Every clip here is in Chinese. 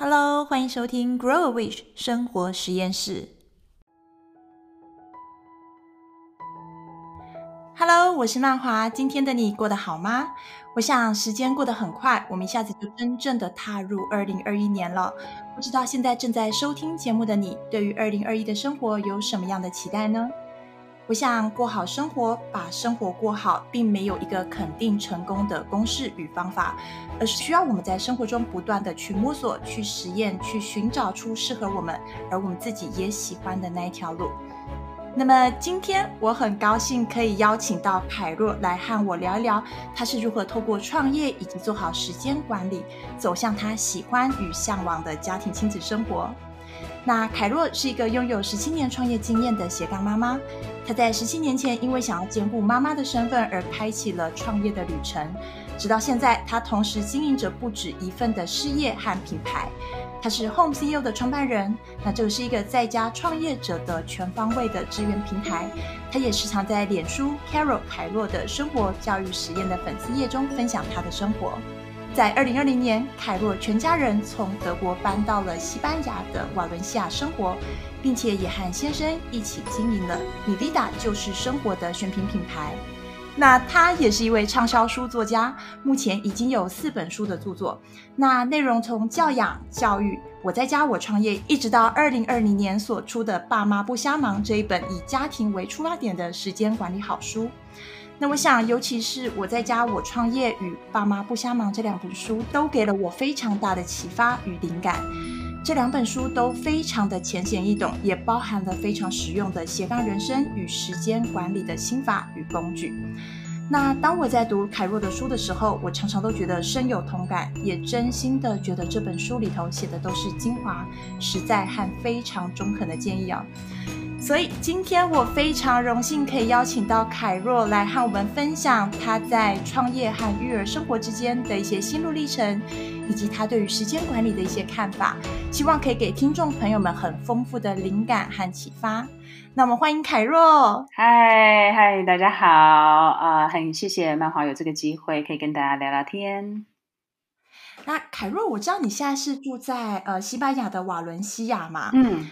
Hello，欢迎收听 Grow a Wish 生活实验室。Hello，我是曼华。今天的你过得好吗？我想时间过得很快，我们一下子就真正的踏入二零二一年了。不知道现在正在收听节目的你，对于二零二一的生活有什么样的期待呢？我想过好生活，把生活过好，并没有一个肯定成功的公式与方法，而是需要我们在生活中不断的去摸索、去实验、去寻找出适合我们，而我们自己也喜欢的那一条路。那么今天我很高兴可以邀请到凯若来和我聊一聊，她是如何透过创业以及做好时间管理，走向她喜欢与向往的家庭亲子生活。那凯若是一个拥有十七年创业经验的斜杠妈妈。她在十七年前因为想要兼顾妈妈的身份而开启了创业的旅程，直到现在，她同时经营着不止一份的事业和品牌。她是 Home CEO 的创办人，那这个是一个在家创业者的全方位的支援平台。她也时常在脸书 Carol 凯若的生活教育实验的粉丝页中分享她的生活。在二零二零年，凯若全家人从德国搬到了西班牙的瓦伦西亚生活，并且也和先生一起经营了米丽达就是生活的选品品牌。那他也是一位畅销书作家，目前已经有四本书的著作。那内容从教养、教育、我在家我创业，一直到二零二零年所出的《爸妈不瞎忙》这一本以家庭为出发点的时间管理好书。那我想，尤其是我在家我创业与爸妈不瞎忙这两本书，都给了我非常大的启发与灵感。这两本书都非常的浅显易懂，也包含了非常实用的斜杠人生与时间管理的心法与工具。那当我在读凯若的书的时候，我常常都觉得深有同感，也真心的觉得这本书里头写的都是精华、实在和非常中肯的建议啊。所以今天我非常荣幸可以邀请到凯若来和我们分享她在创业和育儿生活之间的一些心路历程，以及她对于时间管理的一些看法，希望可以给听众朋友们很丰富的灵感和启发。那我们欢迎凯若。嗨嗨，大家好啊，呃，很谢谢曼华有这个机会可以跟大家聊聊天。那凯若，我知道你现在是住在呃西班牙的瓦伦西亚嘛？嗯。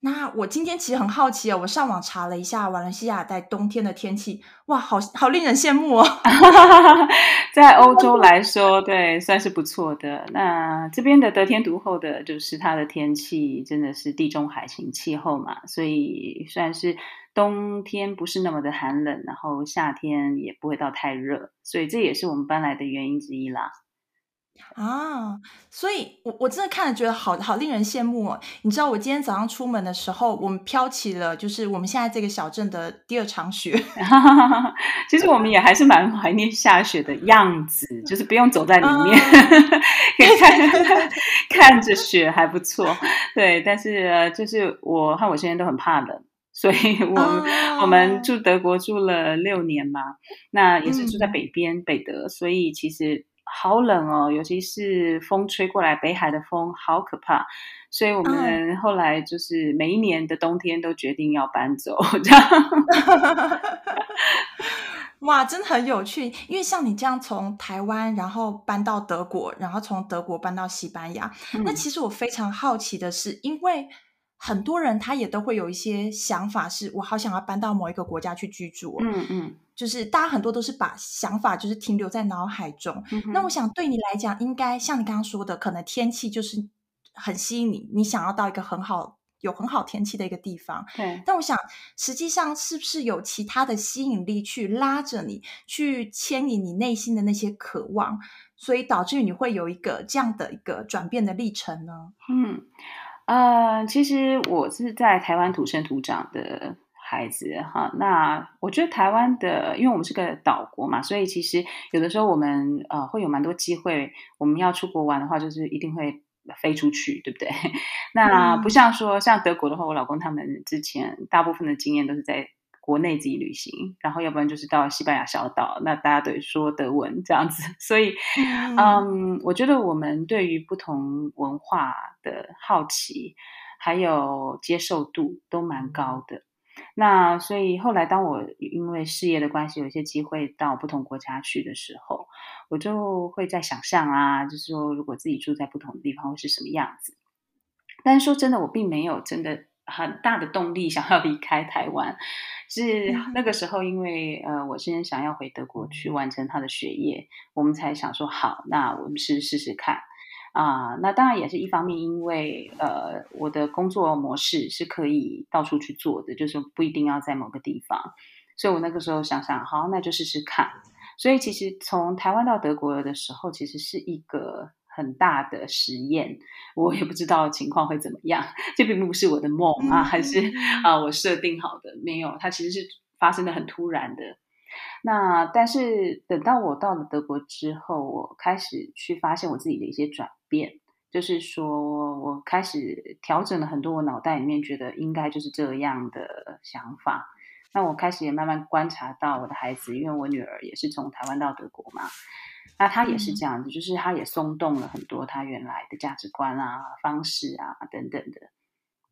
那我今天其实很好奇哦，我上网查了一下瓦伦西亚在冬天的天气，哇，好好令人羡慕哦。在欧 洲来说，对，算是不错的。那这边的得天独厚的就是它的天气真的是地中海型气候嘛，所以算是冬天不是那么的寒冷，然后夏天也不会到太热，所以这也是我们搬来的原因之一啦。啊，所以我我真的看了觉得好好令人羡慕哦。你知道我今天早上出门的时候，我们飘起了就是我们现在这个小镇的第二场雪。其实我们也还是蛮怀念下雪的样子，就是不用走在里面，可以看 看着雪还不错。对，但是就是我和我先生都很怕冷，所以我我们住德国住了六年嘛，那也是住在北边、嗯、北德，所以其实。好冷哦，尤其是风吹过来，北海的风好可怕，所以我们后来就是每一年的冬天都决定要搬走，这样。哇，真的很有趣，因为像你这样从台湾然后搬到德国，然后从德国搬到西班牙，嗯，那其实我非常好奇的是，因为。很多人他也都会有一些想法，是我好想要搬到某一个国家去居住。嗯嗯，就是大家很多都是把想法就是停留在脑海中。嗯、那我想对你来讲，应该像你刚刚说的，可能天气就是很吸引你，你想要到一个很好有很好天气的一个地方。对。但我想，实际上是不是有其他的吸引力去拉着你，去牵引你内心的那些渴望，所以导致于你会有一个这样的一个转变的历程呢？嗯。呃，其实我是在台湾土生土长的孩子哈。那我觉得台湾的，因为我们是个岛国嘛，所以其实有的时候我们呃会有蛮多机会。我们要出国玩的话，就是一定会飞出去，对不对？那不像说像德国的话，我老公他们之前大部分的经验都是在。国内自己旅行，然后要不然就是到西班牙小岛，那大家都说德文这样子，所以，嗯，嗯，我觉得我们对于不同文化的好奇还有接受度都蛮高的。那所以后来当我因为事业的关系，有一些机会到不同国家去的时候，我就会在想象啊，就是说如果自己住在不同的地方会是什么样子。但是说真的，我并没有真的很大的动力想要 离开台湾。是那个时候，因为呃，我先想要回德国去完成他的学业，我们才想说好，那我们试试试看。啊、呃，那当然也是一方面，因为呃，我的工作模式是可以到处去做的，就是不一定要在某个地方，所以我那个时候想想，好，那就试试看。所以其实从台湾到德国的时候，其实是一个很大的实验，我也不知道情况会怎么样，这并不是我的梦啊，还是啊我设定好的，没有，它其实是发生的很突然的。那但是等到我到了德国之后，我开始去发现我自己的一些转变，就是说我开始调整了很多我脑袋里面觉得应该就是这样的想法。那我开始也慢慢观察到我的孩子，因为我女儿也是从台湾到德国嘛，那他也是这样子，就是他也松动了很多他原来的价值观啊、方式啊等等的。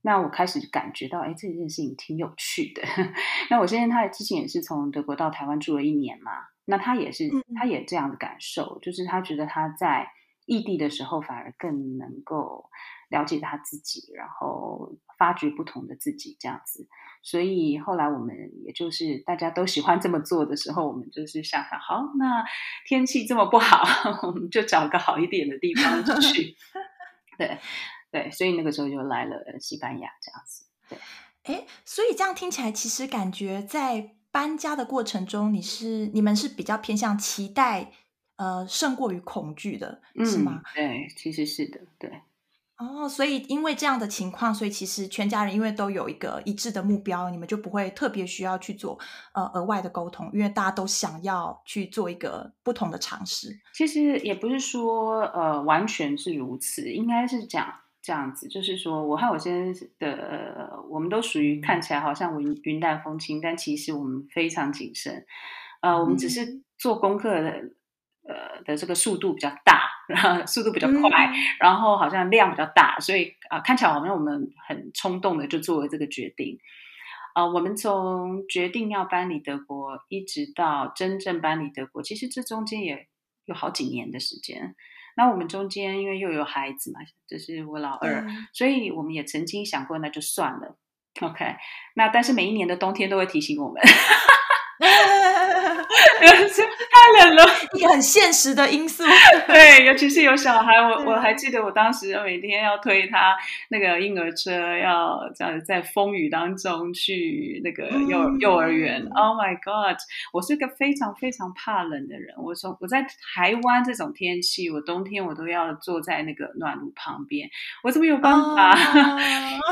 那我开始感觉到，哎，这件事情挺有趣的。那我现在他之前也是从德国到台湾住了一年嘛，那他也是，他也这样的感受，就是他觉得他在异地的时候反而更能够了解他自己，然后发掘不同的自己这样子。所以后来我们也就是大家都喜欢这么做的时候，我们就是想想，好，那天气这么不好，我们就找个好一点的地方去。对。对，所以那个时候就来了西班牙这样子。对，哎，所以这样听起来，其实感觉在搬家的过程中，你是你们是比较偏向期待，呃，胜过于恐惧的，嗯、是吗？对，其实是的，对。哦，所以因为这样的情况，所以其实全家人因为都有一个一致的目标，你们就不会特别需要去做呃额外的沟通，因为大家都想要去做一个不同的尝试。其实也不是说呃完全是如此，应该是讲。这样子，就是说，我和我先生的，呃，我们都属于看起来好像云云淡风轻，但其实我们非常谨慎。呃，我们只是做功课的，呃的这个速度比较大，然后速度比较快，嗯、然后好像量比较大，所以啊、呃，看起来好像我们很冲动的就做了这个决定。啊、呃，我们从决定要搬离德国，一直到真正搬离德国，其实这中间也有好几年的时间。那我们中间因为又有孩子嘛，就是我老二，嗯、所以我们也曾经想过，那就算了，OK。那但是每一年的冬天都会提醒我们。太冷了，一个很现实的因素。对，尤其是有小孩，我 我还记得我当时每天要推他那个婴儿车，要这样在风雨当中去那个幼、嗯、幼儿园。Oh my God！我是个非常非常怕冷的人。我从我在台湾这种天气，我冬天我都要坐在那个暖炉旁边，我怎么有办法？哦、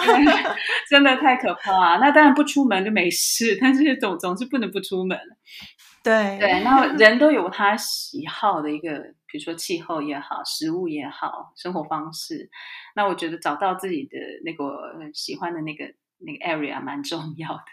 真的太可怕。那当然不出门就没事，但是总总是不能不出门。对对，然后人都有他喜好的一个，比如说气候也好，食物也好，生活方式。那我觉得找到自己的那个喜欢的那个那个 area 蛮重要的。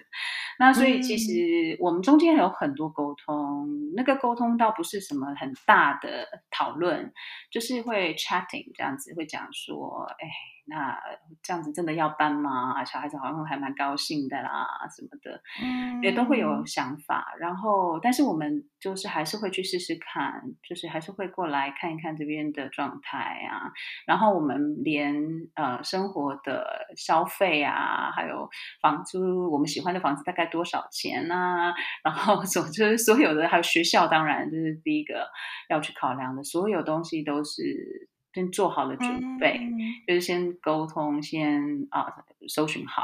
那所以其实我们中间有很多沟通，嗯、那个沟通倒不是什么很大的讨论，就是会 chatting 这样子，会讲说，哎。那这样子真的要搬吗？小孩子好像还蛮高兴的啦，什么的，嗯，也都会有想法。然后，但是我们就是还是会去试试看，就是还是会过来看一看这边的状态啊。然后我们连呃生活的消费啊，还有房租，我们喜欢的房子大概多少钱啊？然后总之 所有的，还有学校，当然这是第一个要去考量的，所有东西都是。先做好了准备，嗯、就是先沟通，先啊搜寻好，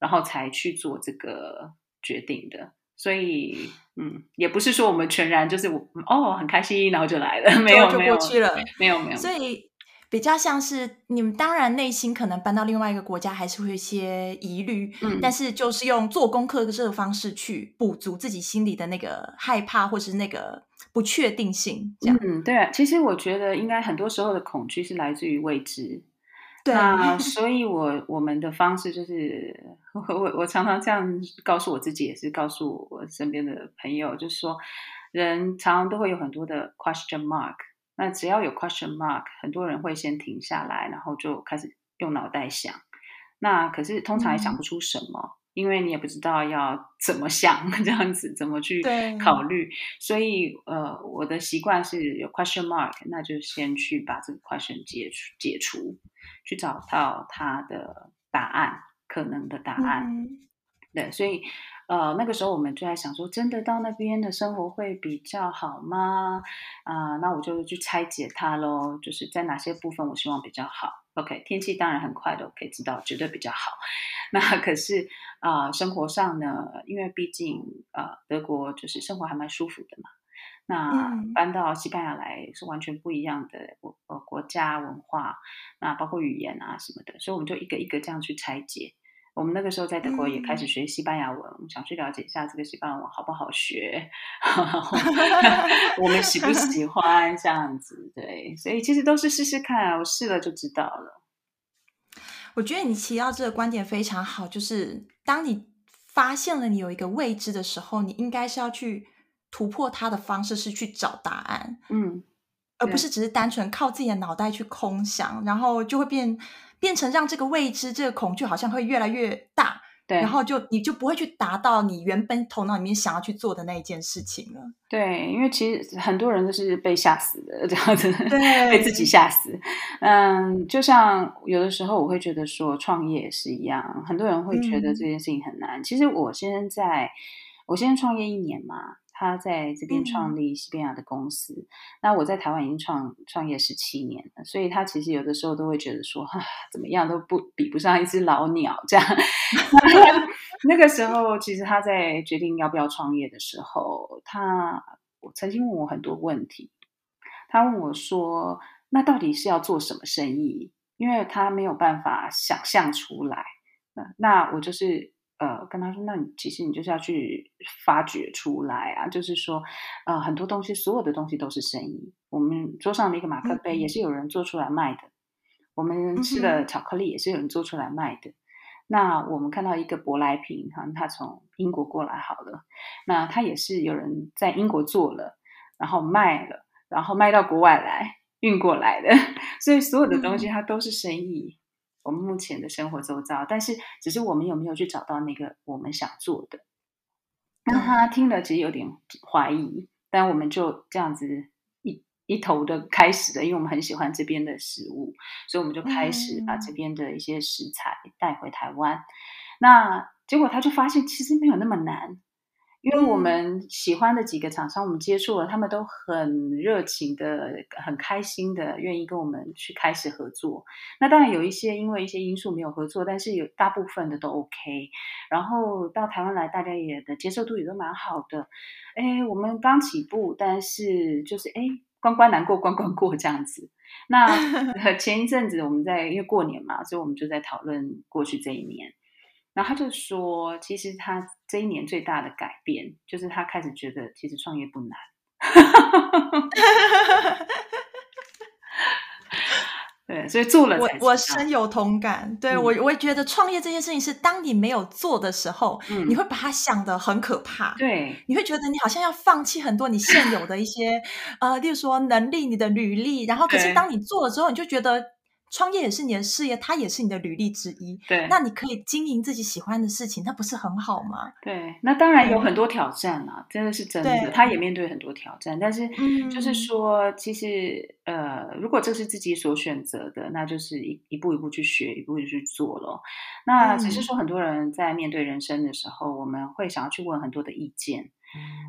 然后才去做这个决定的。所以，嗯，也不是说我们全然就是我哦很开心，然后就来了，没有就过去了，没有没有。所以比较像是你们当然内心可能搬到另外一个国家还是会有一些疑虑，嗯，但是就是用做功课的这个方式去补足自己心里的那个害怕或是那个。不确定性，这样。嗯，对啊，其实我觉得应该很多时候的恐惧是来自于未知。对啊，所以我我们的方式就是，我我常常这样告诉我自己，也是告诉我身边的朋友，就是说，人常常都会有很多的 question mark。那只要有 question mark，很多人会先停下来，然后就开始用脑袋想。那可是通常也想不出什么。嗯因为你也不知道要 怎么想这样子，怎么去考虑，所以呃，我的习惯是有 question mark，那就先去把这个 question 解除，解除，去找到它的答案，可能的答案。嗯、对，所以呃，那个时候我们就在想说，真的到那边的生活会比较好吗？啊、呃，那我就去拆解它喽，就是在哪些部分我希望比较好。OK，天气当然很快的，我可以知道绝对比较好。那可是啊、呃，生活上呢，因为毕竟呃，德国就是生活还蛮舒服的嘛。那搬到西班牙来是完全不一样的国呃国家文化，那包括语言啊什么的，所以我们就一个一个这样去拆解。我们那个时候在德国也开始学西班牙文，嗯、想去了解一下这个西班牙文好不好学，我们喜不喜欢这样子？对，所以其实都是试试看，我试了就知道了。我觉得你提到这个观点非常好，就是当你发现了你有一个未知的时候，你应该是要去突破它的方式是去找答案，嗯，而不是只是单纯靠自己的脑袋去空想，然后就会变。变成让这个未知、这个恐惧好像会越来越大，对，然后就你就不会去达到你原本头脑里面想要去做的那一件事情了。对，因为其实很多人都是被吓死的这样子，对，被自己吓死。嗯，就像有的时候我会觉得说创业也是一样，很多人会觉得这件事情很难。嗯、其实我现在，我现在创业一年嘛。他在这边创立西班牙的公司，嗯、那我在台湾已经创创业十七年了，所以他其实有的时候都会觉得说，哈，怎么样都不比不上一只老鸟这样。那个时候，其实他在决定要不要创业的时候，他我曾经问我很多问题。他问我说：“那到底是要做什么生意？”因为他没有办法想象出来。那那我就是。呃，跟他说，那你其实你就是要去发掘出来啊，就是说，呃，很多东西，所有的东西都是生意。我们桌上的一个马克杯也是有人做出来卖的，嗯、我们吃的巧克力也是有人做出来卖的。嗯、那我们看到一个舶来品，哈，它从英国过来好了，那它也是有人在英国做了，然后卖了，然后卖到国外来运过来的，所以所有的东西它都是生意。嗯我们目前的生活周遭，但是只是我们有没有去找到那个我们想做的？那他听了其实有点怀疑，但我们就这样子一一头的开始的，因为我们很喜欢这边的食物，所以我们就开始把这边的一些食材带回台湾。那结果他就发现其实没有那么难。因为我们喜欢的几个厂商，我们接触了，他们都很热情的、很开心的，愿意跟我们去开始合作。那当然有一些因为一些因素没有合作，但是有大部分的都 OK。然后到台湾来，大家也的接受度也都蛮好的。哎，我们刚起步，但是就是哎，关关难过关关过这样子。那 前一阵子我们在因为过年嘛，所以我们就在讨论过去这一年。然后他就说，其实他这一年最大的改变，就是他开始觉得，其实创业不难。对，所以做了，我我深有同感。对、嗯、我，我也觉得创业这件事情是，当你没有做的时候，嗯、你会把它想得很可怕。对，你会觉得你好像要放弃很多你现有的一些，呃，例如说能力、你的履历。然后，可是当你做了之后，你就觉得。创业也是你的事业，它也是你的履历之一。对，那你可以经营自己喜欢的事情，那不是很好吗？对，那当然有很多挑战啊，真的是真的。他也面对很多挑战，但是就是说，其实呃，如果这是自己所选择的，那就是一一步一步去学，一步一步去做咯。那只是说，很多人在面对人生的时候，我们会想要去问很多的意见。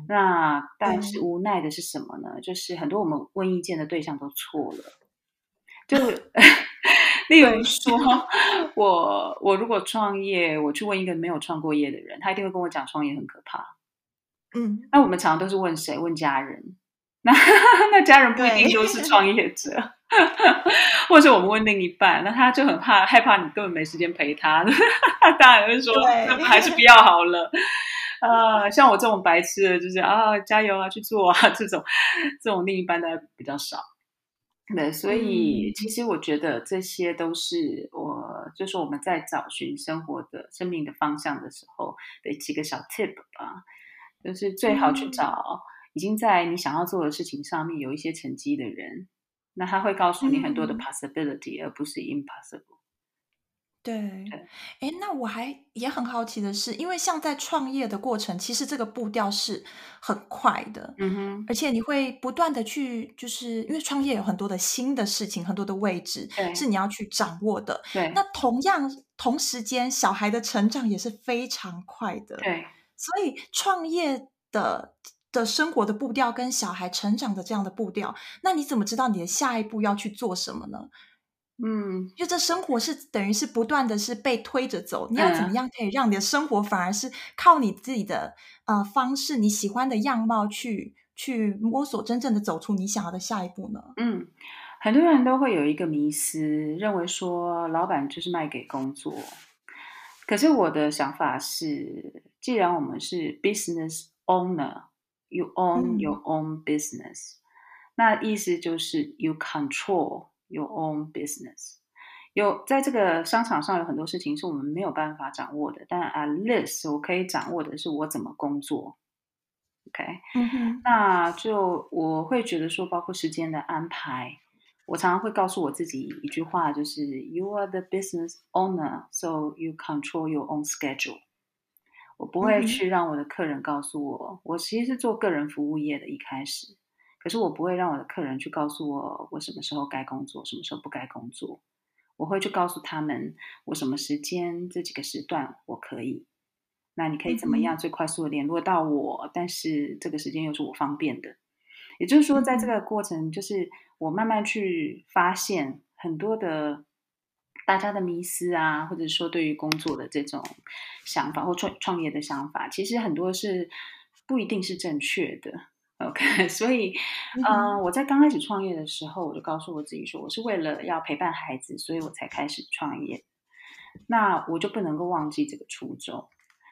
那但是无奈的是什么呢？就是很多我们问意见的对象都错了，就。例如说，我我如果创业，我去问一个没有创过业的人，他一定会跟我讲创业很可怕。嗯，那我们常常都是问谁？问家人。那那家人不一定都是创业者，或者我们问另一半，那他就很怕害怕你根本没时间陪他，他当然会说，那还是不要好了。啊、呃，像我这种白痴的，就是啊，加油啊，去做啊，这种这种另一半的比较少。对，所以其实我觉得这些都是我，就是我们在找寻生活的、生命的方向的时候的几个小 tip 吧。就是最好去找已经在你想要做的事情上面有一些成绩的人，那他会告诉你很多的 possibility，而不是 impossible。对，哎，那我还也很好奇的是，因为像在创业的过程，其实这个步调是很快的，嗯哼，而且你会不断的去，就是因为创业有很多的新的事情，很多的位置是你要去掌握的。对，那同样同时间，小孩的成长也是非常快的。对，所以创业的的生活的步调跟小孩成长的这样的步调，那你怎么知道你的下一步要去做什么呢？嗯，就这生活是等于是不断的是被推着走，你要怎么样可以让你的生活反而是靠你自己的呃方式，你喜欢的样貌去去摸索，真正的走出你想要的下一步呢？嗯，很多人都会有一个迷思，认为说老板就是卖给工作。可是我的想法是，既然我们是 business owner，you own your own business，嗯，那意思就是 you control。Your own business，有在这个商场上有很多事情是我们没有办法掌握的，但 at least 我可以掌握的是我怎么工作。OK，那就我会觉得说，包括时间的安排，我常常会告诉我自己一句话，就是 You are the business owner, so you control your own schedule。我不会去让我的客人告诉我，我其实是做个人服务业的，一开始。可是我不会让我的客人去告诉我我什么时候该工作，什么时候不该工作。我会去告诉他们我什么时间这几个时段我可以。那你可以怎么样最快速的联络到我？但是这个时间又是我方便的。也就是说，在这个过程，就是我慢慢去发现很多的大家的迷思啊，或者说对于工作的这种想法或创创业的想法，其实很多是不一定是正确的。OK，所以，嗯、呃，我在刚开始创业的时候，我就告诉我自己说，我是为了要陪伴孩子，所以我才开始创业。那我就不能够忘记这个初衷。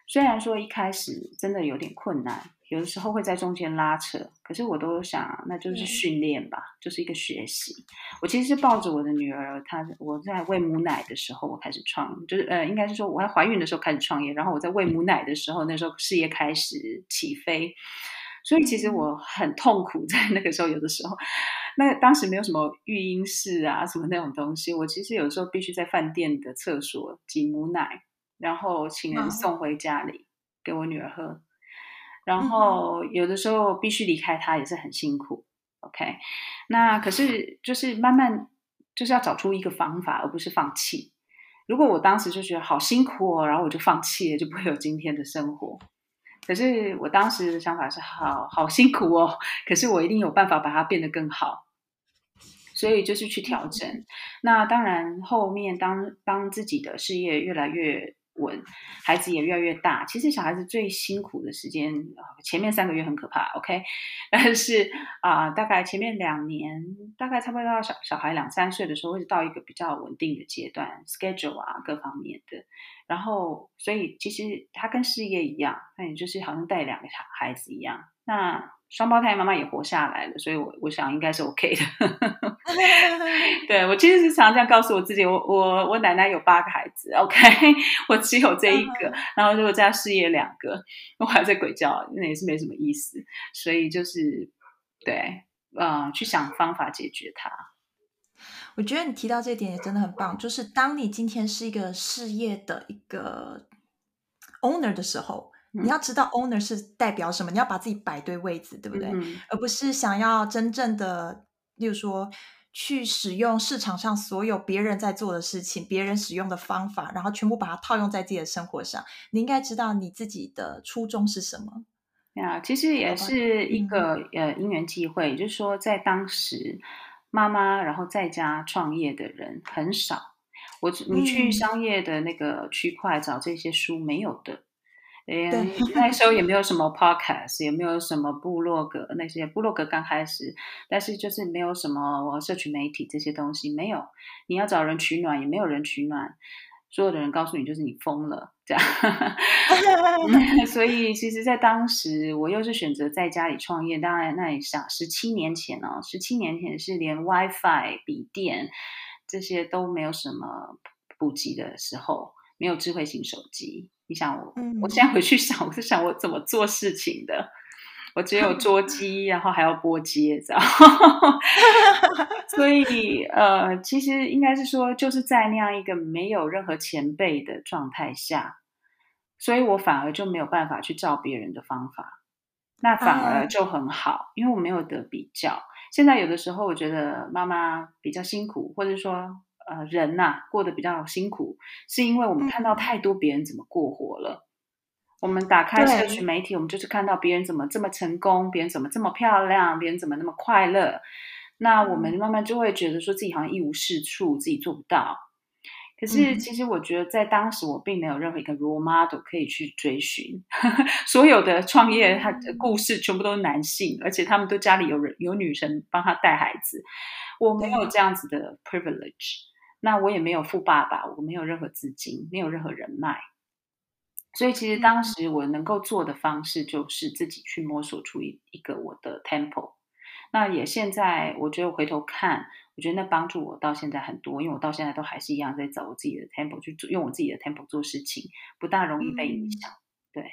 虽然说一开始真的有点困难，有的时候会在中间拉扯，可是我都想，那就是训练吧，嗯、就是一个学习。我其实是抱着我的女儿，她我在喂母奶的时候，我开始创，就是呃，应该是说我在怀孕的时候开始创业，然后我在喂母奶的时候，那时候事业开始起飞。所以其实我很痛苦，在那个时候，有的时候，那当时没有什么育婴室啊，什么那种东西，我其实有时候必须在饭店的厕所挤母奶，然后请人送回家里给我女儿喝，然后有的时候必须离开她，也是很辛苦。OK，那可是就是慢慢就是要找出一个方法，而不是放弃。如果我当时就觉得好辛苦哦，然后我就放弃了，就不会有今天的生活。可是我当时的想法是好好辛苦哦，可是我一定有办法把它变得更好，所以就是去调整。那当然，后面当当自己的事业越来越稳，孩子也越来越大。其实小孩子最辛苦的时间，前面三个月很可怕，OK，但是啊、大概前面两年，大概差不多到小小孩两三岁的时候，会到一个比较稳定的阶段，schedule 啊各方面的。然后，所以其实他跟事业一样，那也就是好像带两个小孩子一样。那双胞胎妈妈也活下来了，所以我我想应该是 OK 的。对，我其实是常常这样告诉我自己，我我我奶奶有八个孩子，OK，我只有这一个，然后如果加事业两个，我还在鬼叫，那也是没什么意思。所以就是对，嗯，去想方法解决它。我觉得你提到这一点也真的很棒，就是当你今天是一个事业的一个 owner 的时候，嗯、你要知道 owner 是代表什么，你要把自己摆对位置，对不对？嗯、而不是想要真正的，例如说去使用市场上所有别人在做的事情，别人使用的方法，然后全部把它套用在自己的生活上。你应该知道你自己的初衷是什么。呀，其实也是一个、嗯、呃因缘际会，就是说在当时。妈妈，然后在家创业的人很少。我你去商业的那个区块找这些书没有的，嗯，那时候也没有什么 podcast，也没有什么部落格，那些部落格刚开始，但是就是没有什么社群媒体这些东西没有。你要找人取暖，也没有人取暖。所有的人告诉你，就是你疯了，这样。所以，其实，在当时，我又是选择在家里创业。当然，那也想，十七年前哦，十七年前是连 WiFi、笔电这些都没有什么普及的时候，没有智慧型手机。你想我，我现在回去想，我是想我怎么做事情的。我只有捉鸡，然后还要拨接，知道？所以呃，其实应该是说，就是在那样一个没有任何前辈的状态下，所以我反而就没有办法去照别人的方法，那反而就很好，因为我没有得比较。现在有的时候，我觉得妈妈比较辛苦，或者说呃人呐、啊、过得比较辛苦，是因为我们看到太多别人怎么过活了。我们打开社群媒体，我们就是看到别人怎么这么成功，别人怎么这么漂亮，别人怎么那么快乐。那我们慢慢就会觉得说自己好像一无是处，自己做不到。可是其实我觉得在当时我并没有任何一个 role model 可以去追寻。所有的创业他的故事全部都是男性，而且他们都家里有人有女生帮他带孩子。我没有这样子的 privilege，那我也没有富爸爸，我没有任何资金，没有任何人脉。所以，其实当时我能够做的方式，就是自己去摸索出一一个我的 tempo。那也现在，我觉得回头看，我觉得那帮助我到现在很多，因为我到现在都还是一样在找我自己的 tempo 去做，用我自己的 tempo 做事情，不大容易被影响。嗯、对，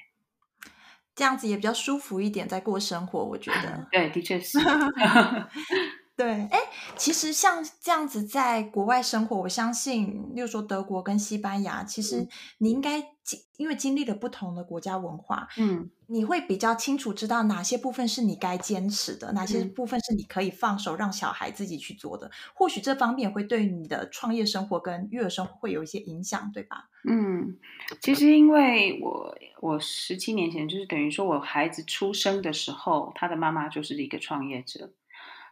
这样子也比较舒服一点，在过生活，我觉得。对，的确是。对，哎，其实像这样子在国外生活，我相信，例如说德国跟西班牙，其实你应该经，因为经历了不同的国家文化，嗯，你会比较清楚知道哪些部分是你该坚持的，哪些部分是你可以放手让小孩自己去做的。或许这方面会对你的创业生活跟育儿生活会有一些影响，对吧？嗯，其实因为我我十七年前就是等于说我孩子出生的时候，他的妈妈就是一个创业者。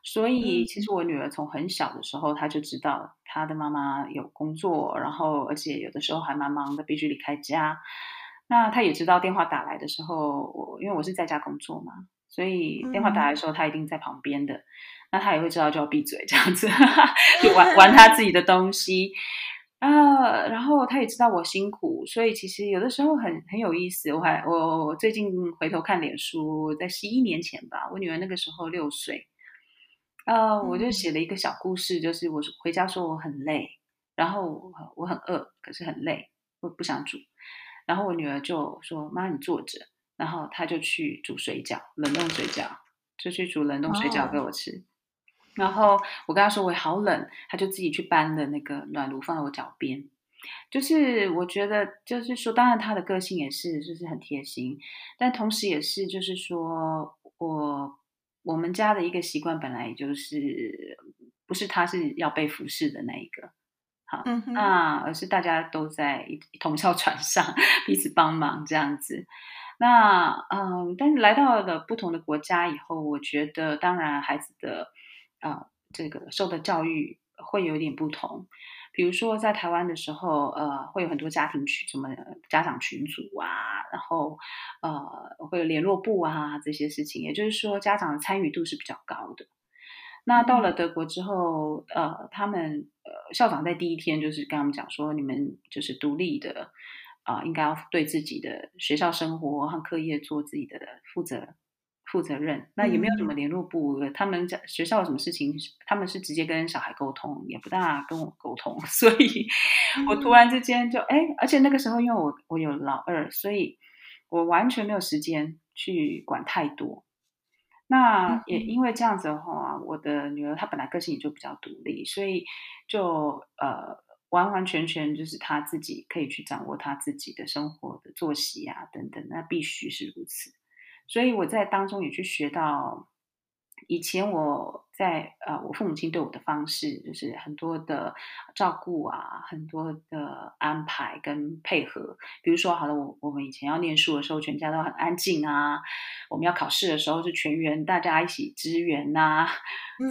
所以，其实我女儿从很小的时候，她就知道她的妈妈有工作，然后而且有的时候还蛮忙的，必须离开家。那她也知道电话打来的时候，我因为我是在家工作嘛，所以电话打来的时候，她一定在旁边的。那她也会知道就要闭嘴这样子，就玩玩她自己的东西啊。然后她也知道我辛苦，所以其实有的时候很很有意思。我还我我最近回头看脸书，在十一年前吧，我女儿那个时候六岁。呃，uh, 我就写了一个小故事，就是我回家说我很累，然后我很饿，可是很累，我不想煮。然后我女儿就说：“妈，你坐着。”然后她就去煮水饺，冷冻水饺，就去煮冷冻水饺给我吃。Oh. 然后我跟她说我好冷，她就自己去搬了那个暖炉放在我脚边。就是我觉得，就是说，当然她的个性也是，就是很贴心，但同时也是，就是说我。我们家的一个习惯本来就是不是他是要被服侍的那一个，好，嗯哼，那而是大家都在一同一条船上，彼此帮忙这样子。那嗯，但是来到了不同的国家以后，我觉得当然孩子的啊、呃、这个受的教育会有点不同。比如说在台湾的时候，呃，会有很多家庭群，什么家长群组啊，然后呃，会有联络部啊这些事情，也就是说家长的参与度是比较高的。那到了德国之后，呃，他们呃校长在第一天就是跟他们讲说，你们就是独立的啊、呃，应该要对自己的学校生活和课业做自己的负责。负责任，那也没有什么联络部，嗯、他们在学校有什么事情，他们是直接跟小孩沟通，也不大跟我沟通，所以我突然之间就哎，而且那个时候因为我我有老二，所以我完全没有时间去管太多。那也因为这样子的话，我的女儿她本来个性也就比较独立，所以就呃完完全全就是她自己可以去掌握她自己的生活的作息啊等等，那必须是如此。所以我在当中也去学到，以前我在呃，我父母亲对我的方式就是很多的照顾啊，很多的安排跟配合。比如说，好了，我我们以前要念书的时候，全家都很安静啊；我们要考试的时候，是全员大家一起支援呐、啊。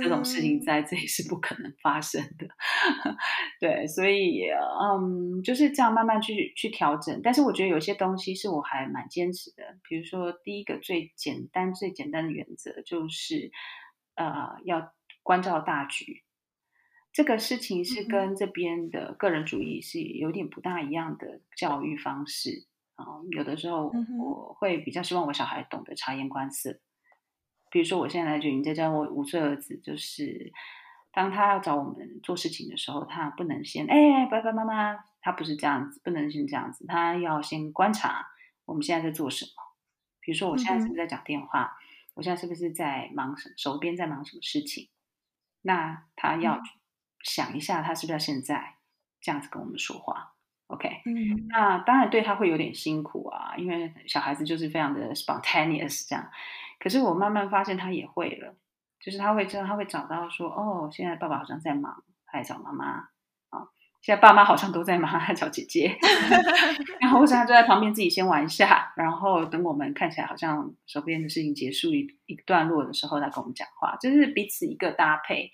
这种事情在这里是不可能发生的。嗯、对，所以嗯，就是这样慢慢去去调整。但是我觉得有些东西是我还蛮坚持的，比如说第一个最简单最简单的原则就是。呃，要关照大局，这个事情是跟这边的个人主义是有点不大一样的教育方式啊、呃。有的时候我会比较希望我小孩懂得察言观色。比如说，我现在就已经在教我五岁儿子，就是当他要找我们做事情的时候，他不能先哎，爸爸妈妈，他不是这样子，不能先这样子，他要先观察我们现在在做什么。比如说，我现在是在讲电话。我现在是不是在忙什么？手边在忙什么事情？那他要想一下，他是不是要现在这样子跟我们说话？OK，嗯，那当然对他会有点辛苦啊，因为小孩子就是非常的 spontaneous 这样。可是我慢慢发现他也会了，就是他会知道，他会找到说，哦，现在爸爸好像在忙，他来找妈妈。现在爸妈好像都在忙，还找姐姐，然后我现在就在旁边自己先玩一下，然后等我们看起来好像手边的事情结束一一段落的时候，再跟我们讲话，就是彼此一个搭配。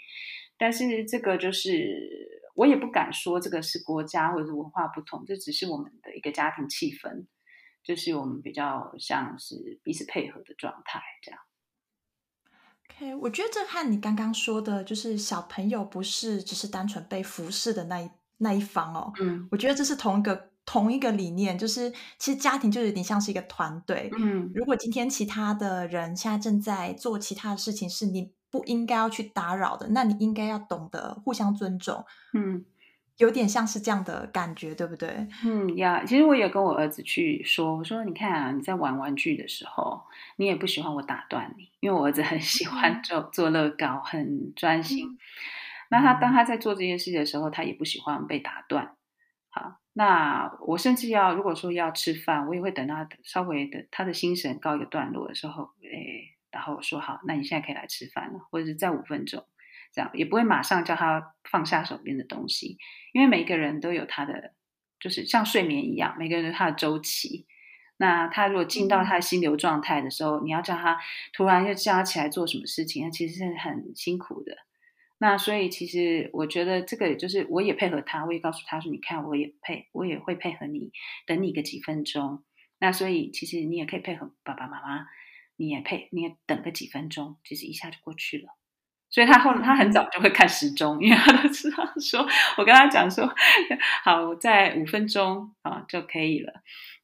但是这个就是我也不敢说这个是国家或者是文化不同，这只是我们的一个家庭气氛，就是我们比较像是彼此配合的状态这样。OK，我觉得这和你刚刚说的，就是小朋友不是只是单纯被服侍的那一。那一方哦，嗯，我觉得这是同一个同一个理念，就是其实家庭就有点像是一个团队，嗯，如果今天其他的人现在正在做其他的事情，是你不应该要去打扰的，那你应该要懂得互相尊重，嗯，有点像是这样的感觉，对不对？嗯呀，其实我也跟我儿子去说，我说你看啊，你在玩玩具的时候，你也不喜欢我打断你，因为我儿子很喜欢做、嗯、做乐高，很专心。嗯那他当他在做这件事的时候，他也不喜欢被打断。好，那我甚至要如果说要吃饭，我也会等他稍微的他的心神告一个段落的时候，哎，然后我说好，那你现在可以来吃饭了，或者是再五分钟，这样也不会马上叫他放下手边的东西，因为每一个人都有他的，就是像睡眠一样，每个人都有他的周期。那他如果进到他的心流状态的时候，你要叫他突然又叫他起来做什么事情，那其实是很辛苦的。那所以其实我觉得这个也就是我也配合他，我也告诉他说：“你看，我也配，我也会配合你，等你个几分钟。”那所以其实你也可以配合爸爸妈妈，你也配，你也等个几分钟，其实一下就过去了。所以他后他很早就会看时钟，因为他都知道说，我跟他讲说：“好，我再五分钟啊就可以了。”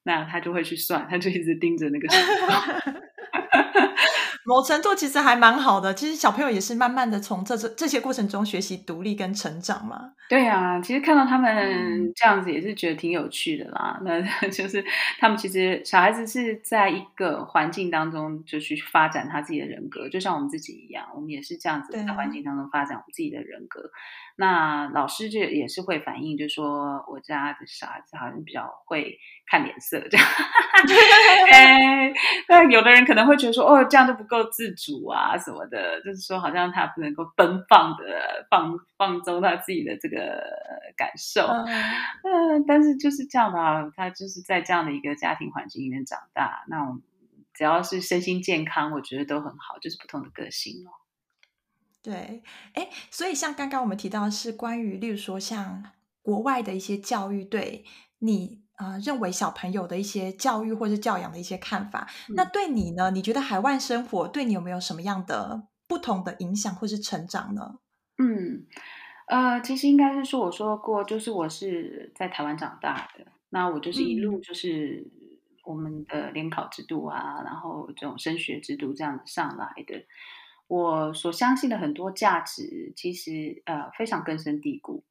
那他就会去算，他就一直盯着那个时钟。某程度其实还蛮好的，其实小朋友也是慢慢的从这这这些过程中学习独立跟成长嘛。对啊，其实看到他们这样子也是觉得挺有趣的啦。嗯、那 就是他们其实小孩子是在一个环境当中就去发展他自己的人格，就像我们自己一样，我们也是这样子在环境当中发展我们自己的人格。那老师就也是会反映，就是说我家的小孩子好像比较会看脸色这样。哎，那有的人可能会觉得说，哦，这样就不够自主啊什么的，就是说好像他不能够奔放的放放纵他自己的这个感受。嗯、呃，但是就是这样吧，他就是在这样的一个家庭环境里面长大，那我只要是身心健康，我觉得都很好，就是不同的个性哦。对，哎，所以像刚刚我们提到的是关于，例如说像国外的一些教育，对你啊、呃，认为小朋友的一些教育或者教养的一些看法，嗯、那对你呢？你觉得海外生活对你有没有什么样的不同的影响或是成长呢？嗯，呃，其实应该是说我说过，就是我是在台湾长大的，那我就是一路就是我们的联考制度啊，然后这种升学制度这样子上来的。我所相信的很多价值，其实呃非常根深蒂固。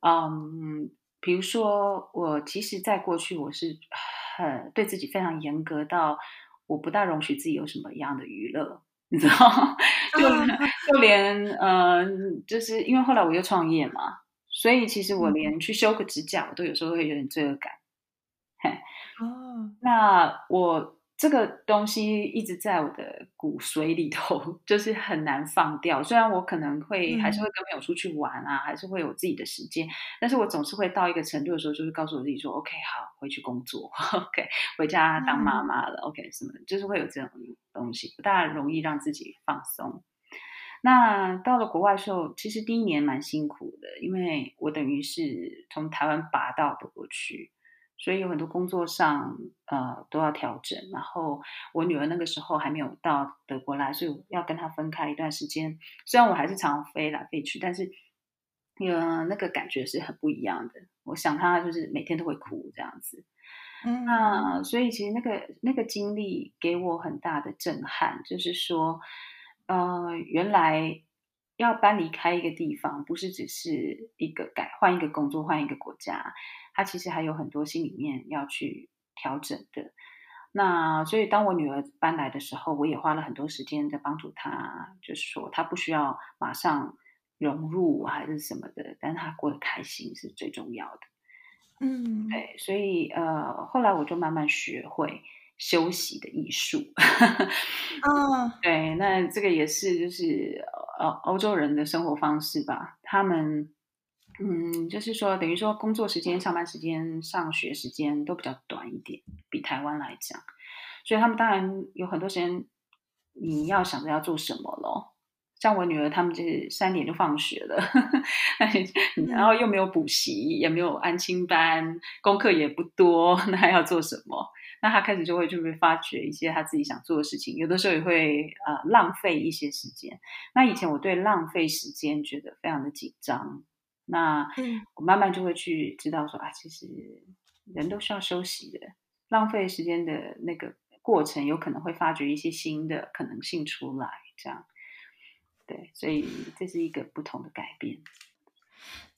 嗯，比如说我其实，在过去我是很对自己非常严格到，我不大容许自己有什么样的娱乐，你知道？就就连嗯、呃，就是因为后来我又创业嘛，所以其实我连去修个指甲，我都有时候会有点罪恶感。嘿，哦，那我。这个东西一直在我的骨髓里头，就是很难放掉。虽然我可能会还是会跟朋友出去玩啊，嗯、还是会有自己的时间，但是我总是会到一个程度的时候，就是告诉我自己说：“OK，好，回去工作，OK，回家当妈妈了，OK，什么，就是会有这种东西，不大容易让自己放松。”那到了国外的时候，其实第一年蛮辛苦的，因为我等于是从台湾拔到德国去。所以有很多工作上，呃，都要调整。然后我女儿那个时候还没有到德国来，所以要跟她分开一段时间。虽然我还是常飞来飞去，但是，呃，那个感觉是很不一样的。我想她就是每天都会哭这样子。嗯，那所以其实那个那个经历给我很大的震撼，就是说，呃，原来要搬离开一个地方，不是只是一个改换一个工作，换一个国家。他其实还有很多心里面要去调整的，那所以当我女儿搬来的时候，我也花了很多时间在帮助她，就是说她不需要马上融入还是什么的，但是她过得开心是最重要的。嗯，对，所以呃，后来我就慢慢学会休息的艺术。啊，对，那这个也是就是呃欧洲人的生活方式吧，他们。嗯，就是说，等于说，工作时间、上班时间、上学时间都比较短一点，比台湾来讲，所以他们当然有很多时间，你要想着要做什么咯。像我女儿，他们就是三点就放学了，然后又没有补习，也没有安亲班，功课也不多，那还要做什么？那他开始就会就会发掘一些他自己想做的事情，有的时候也会呃浪费一些时间。那以前我对浪费时间觉得非常的紧张。那我慢慢就会去知道说啊，其实人都需要休息的，浪费时间的那个过程，有可能会发掘一些新的可能性出来，这样，对，所以这是一个不同的改变。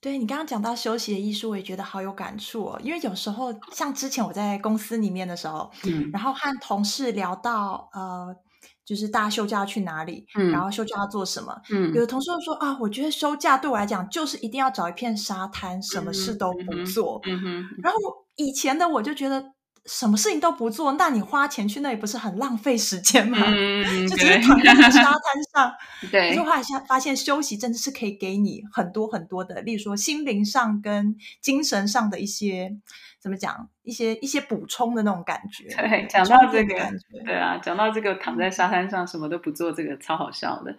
对，你刚刚讲到休息的艺术，我也觉得好有感触哦，因为有时候像之前我在公司里面的时候，嗯，然后和同事聊到呃。就是大家休假要去哪里，嗯，然后休假要做什么？嗯，有的同事就说啊，我觉得休假对我来讲就是一定要找一片沙滩，什么事都不做。嗯哼，嗯哼，然后以前的我就觉得什么事情都不做，那你花钱去那里不是很浪费时间吗？嗯，就只是躺在沙滩上。对，可是后来发现休息真的是可以给你很多很多的，例如说心灵上跟精神上的一些。怎么讲？一些一些补充的那种感觉。对，讲到这个，对啊，讲到这个躺在沙滩上什么都不做，这个超好笑的。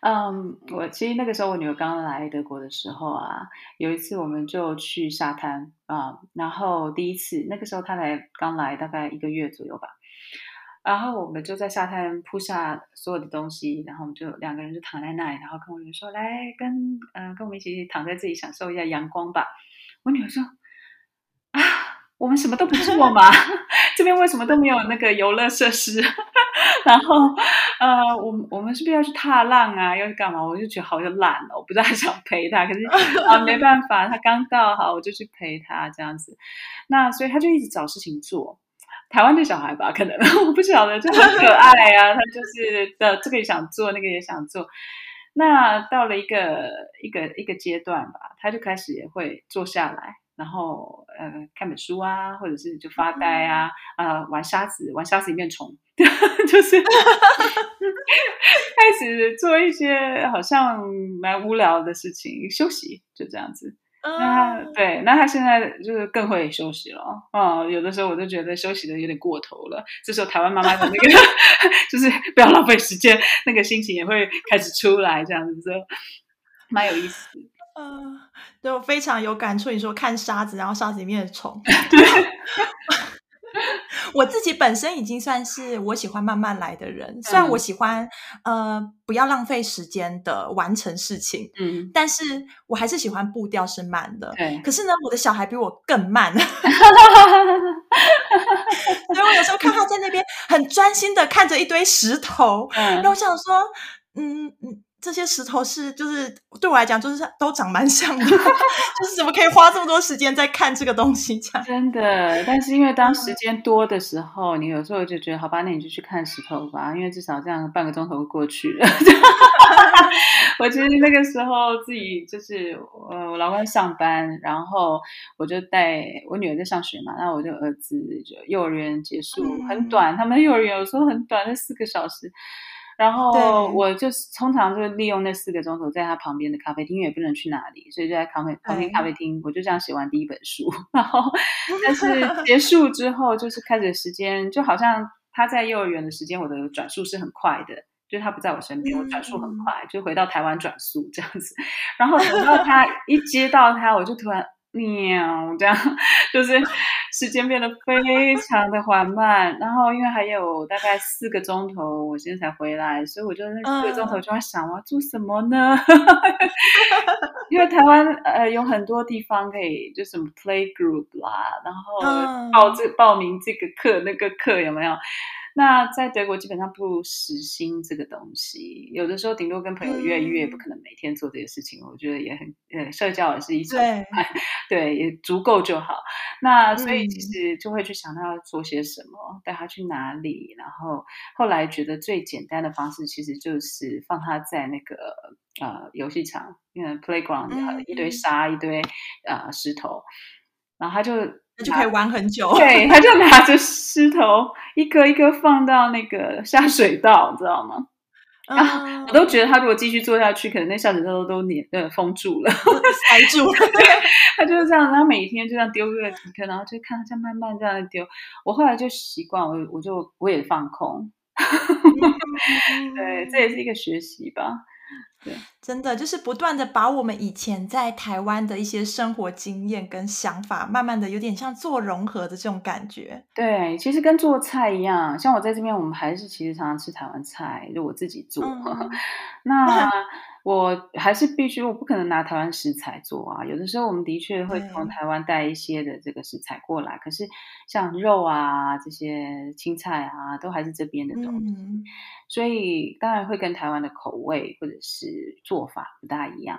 嗯，我其实那个时候我女儿刚来德国的时候啊，有一次我们就去沙滩啊，然后第一次那个时候她才刚来大概一个月左右吧，然后我们就在沙滩铺下所有的东西，然后我们就两个人就躺在那里，然后跟我女儿说：“来，跟嗯、呃，跟我们一起躺在这里享受一下阳光吧。”我女儿说。我们什么都不做嘛？这边为什么都没有那个游乐设施？然后，呃，我们我们是不是要去踏浪啊？要去干嘛？我就觉得好像懒哦，我不知道想陪他，可是啊，没办法，他刚到，好，我就去陪他这样子。那所以他就一直找事情做。台湾的小孩吧，可能我不晓得，就很可爱啊。他就是的，这个也想做，那个也想做。那到了一个一个一个阶段吧，他就开始也会坐下来。然后呃，看本书啊，或者是就发呆啊，呃，玩沙子，玩沙子里面虫，就是开始做一些好像蛮无聊的事情，休息就这样子。那他对，那他现在就是更会休息了。哦，有的时候我就觉得休息的有点过头了。这时候台湾妈妈的那个 就是不要浪费时间，那个心情也会开始出来，这样子就蛮有意思。嗯、呃，对，我非常有感触。你说看沙子，然后沙子里面的虫。对，我自己本身已经算是我喜欢慢慢来的人。虽然我喜欢呃不要浪费时间的完成事情，嗯，但是我还是喜欢步调是慢的。对，可是呢，我的小孩比我更慢，所以我有时候看他在那边很专心的看着一堆石头，嗯，然后我想说，嗯嗯。这些石头是，就是对我来讲，就是都长蛮像的，就是怎么可以花这么多时间在看这个东西？这样真的，但是因为当时间多的时候，你有时候就觉得，好吧，那你就去看石头吧，因为至少这样半个钟头过去了。我其实那个时候自己就是，呃，我老公上班，然后我就带我女儿在上学嘛，然后我就儿子就幼儿园结束、嗯、很短，他们幼儿园有时候很短，那四个小时。然后我就是通常就利用那四个钟头，在他旁边的咖啡厅，因为也不能去哪里，所以就在咖啡旁边咖啡厅，我就这样写完第一本书。然后，但是结束之后，就是开始时间，就好像他在幼儿园的时间，我的转速是很快的，就是他不在我身边，我转速很快，就回到台湾转速这样子。然后等到他一接到他，我就突然。喵，这样就是时间变得非常的缓慢，然后因为还有大概四个钟头，我现在才回来，所以我就那四个钟头就在想，我要做什么呢？因为台湾呃有很多地方可以，就什么 play group 啦，然后报这报名这个课那个课有没有？那在德国基本上不实行这个东西，有的时候顶多跟朋友约一约，不可能每天做这些事情。我觉得也很呃，社交也是一种，对，对，也足够就好。那所以其实就会去想他要做些什么，带他去哪里。然后后来觉得最简单的方式，其实就是放他在那个呃游戏场，因为 playground 一堆沙，一堆呃石头，然后他就他就可以玩很久。对，他就拿着石头一颗一颗放到那个下水道，知道吗？啊！我都觉得他如果继续做下去，可能那下水道都都粘呃封住了，塞住了。他就是这样，然后每天就这样丢个几颗，然后就看他慢慢这样丢。我后来就习惯，我我就我也放空。对，这也是一个学习吧。对，真的就是不断的把我们以前在台湾的一些生活经验跟想法，慢慢的有点像做融合的这种感觉。对，其实跟做菜一样，像我在这边，我们还是其实常常吃台湾菜，就我自己做。嗯、那。我还是必须，我不可能拿台湾食材做啊。有的时候我们的确会从台湾带一些的这个食材过来，可是像肉啊这些青菜啊，都还是这边的东西，嗯、所以当然会跟台湾的口味或者是做法不大一样。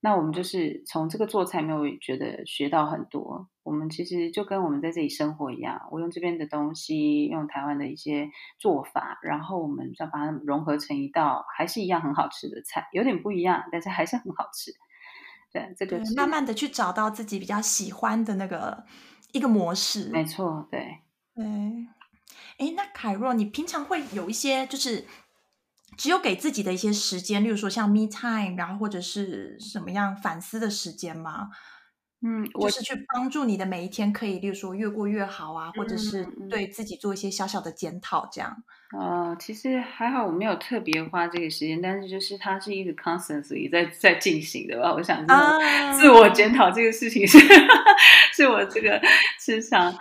那我们就是从这个做菜没有觉得学到很多。我们其实就跟我们在这里生活一样，我用这边的东西，用台湾的一些做法，然后我们再把它融合成一道还是一样很好吃的菜，有点不一样，但是还是很好吃。对，这个慢慢的去找到自己比较喜欢的那个一个模式。没错，对。对。哎，那凯若，你平常会有一些就是。只有给自己的一些时间，例如说像 me time，然后或者是什么样反思的时间吗？嗯，就是去帮助你的每一天可以，例如说越过越好啊，或者是对自己做一些小小的检讨，这样。呃，其实还好，我没有特别花这个时间，但是就是它是一个 constantly 在在进行的吧。我想，自我检讨这个事情是、uh、是我这个时常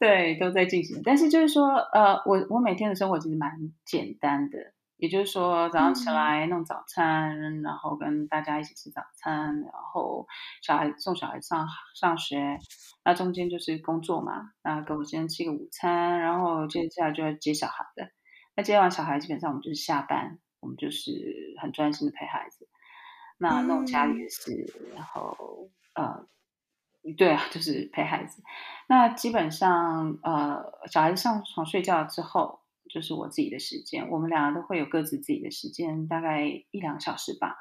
对都在进行。但是就是说，呃，我我每天的生活其实蛮简单的。也就是说，早上起来弄早餐，嗯、然后跟大家一起吃早餐，然后小孩送小孩上上学，那中间就是工作嘛，那跟我先吃个午餐，然后接下来就要接小孩的。那接完小孩，基本上我们就是下班，我们就是很专心的陪孩子。那弄家里的事，嗯、然后呃，对啊，就是陪孩子。那基本上呃，小孩子上床睡觉之后。就是我自己的时间，我们两个都会有各自自己的时间，大概一两小时吧。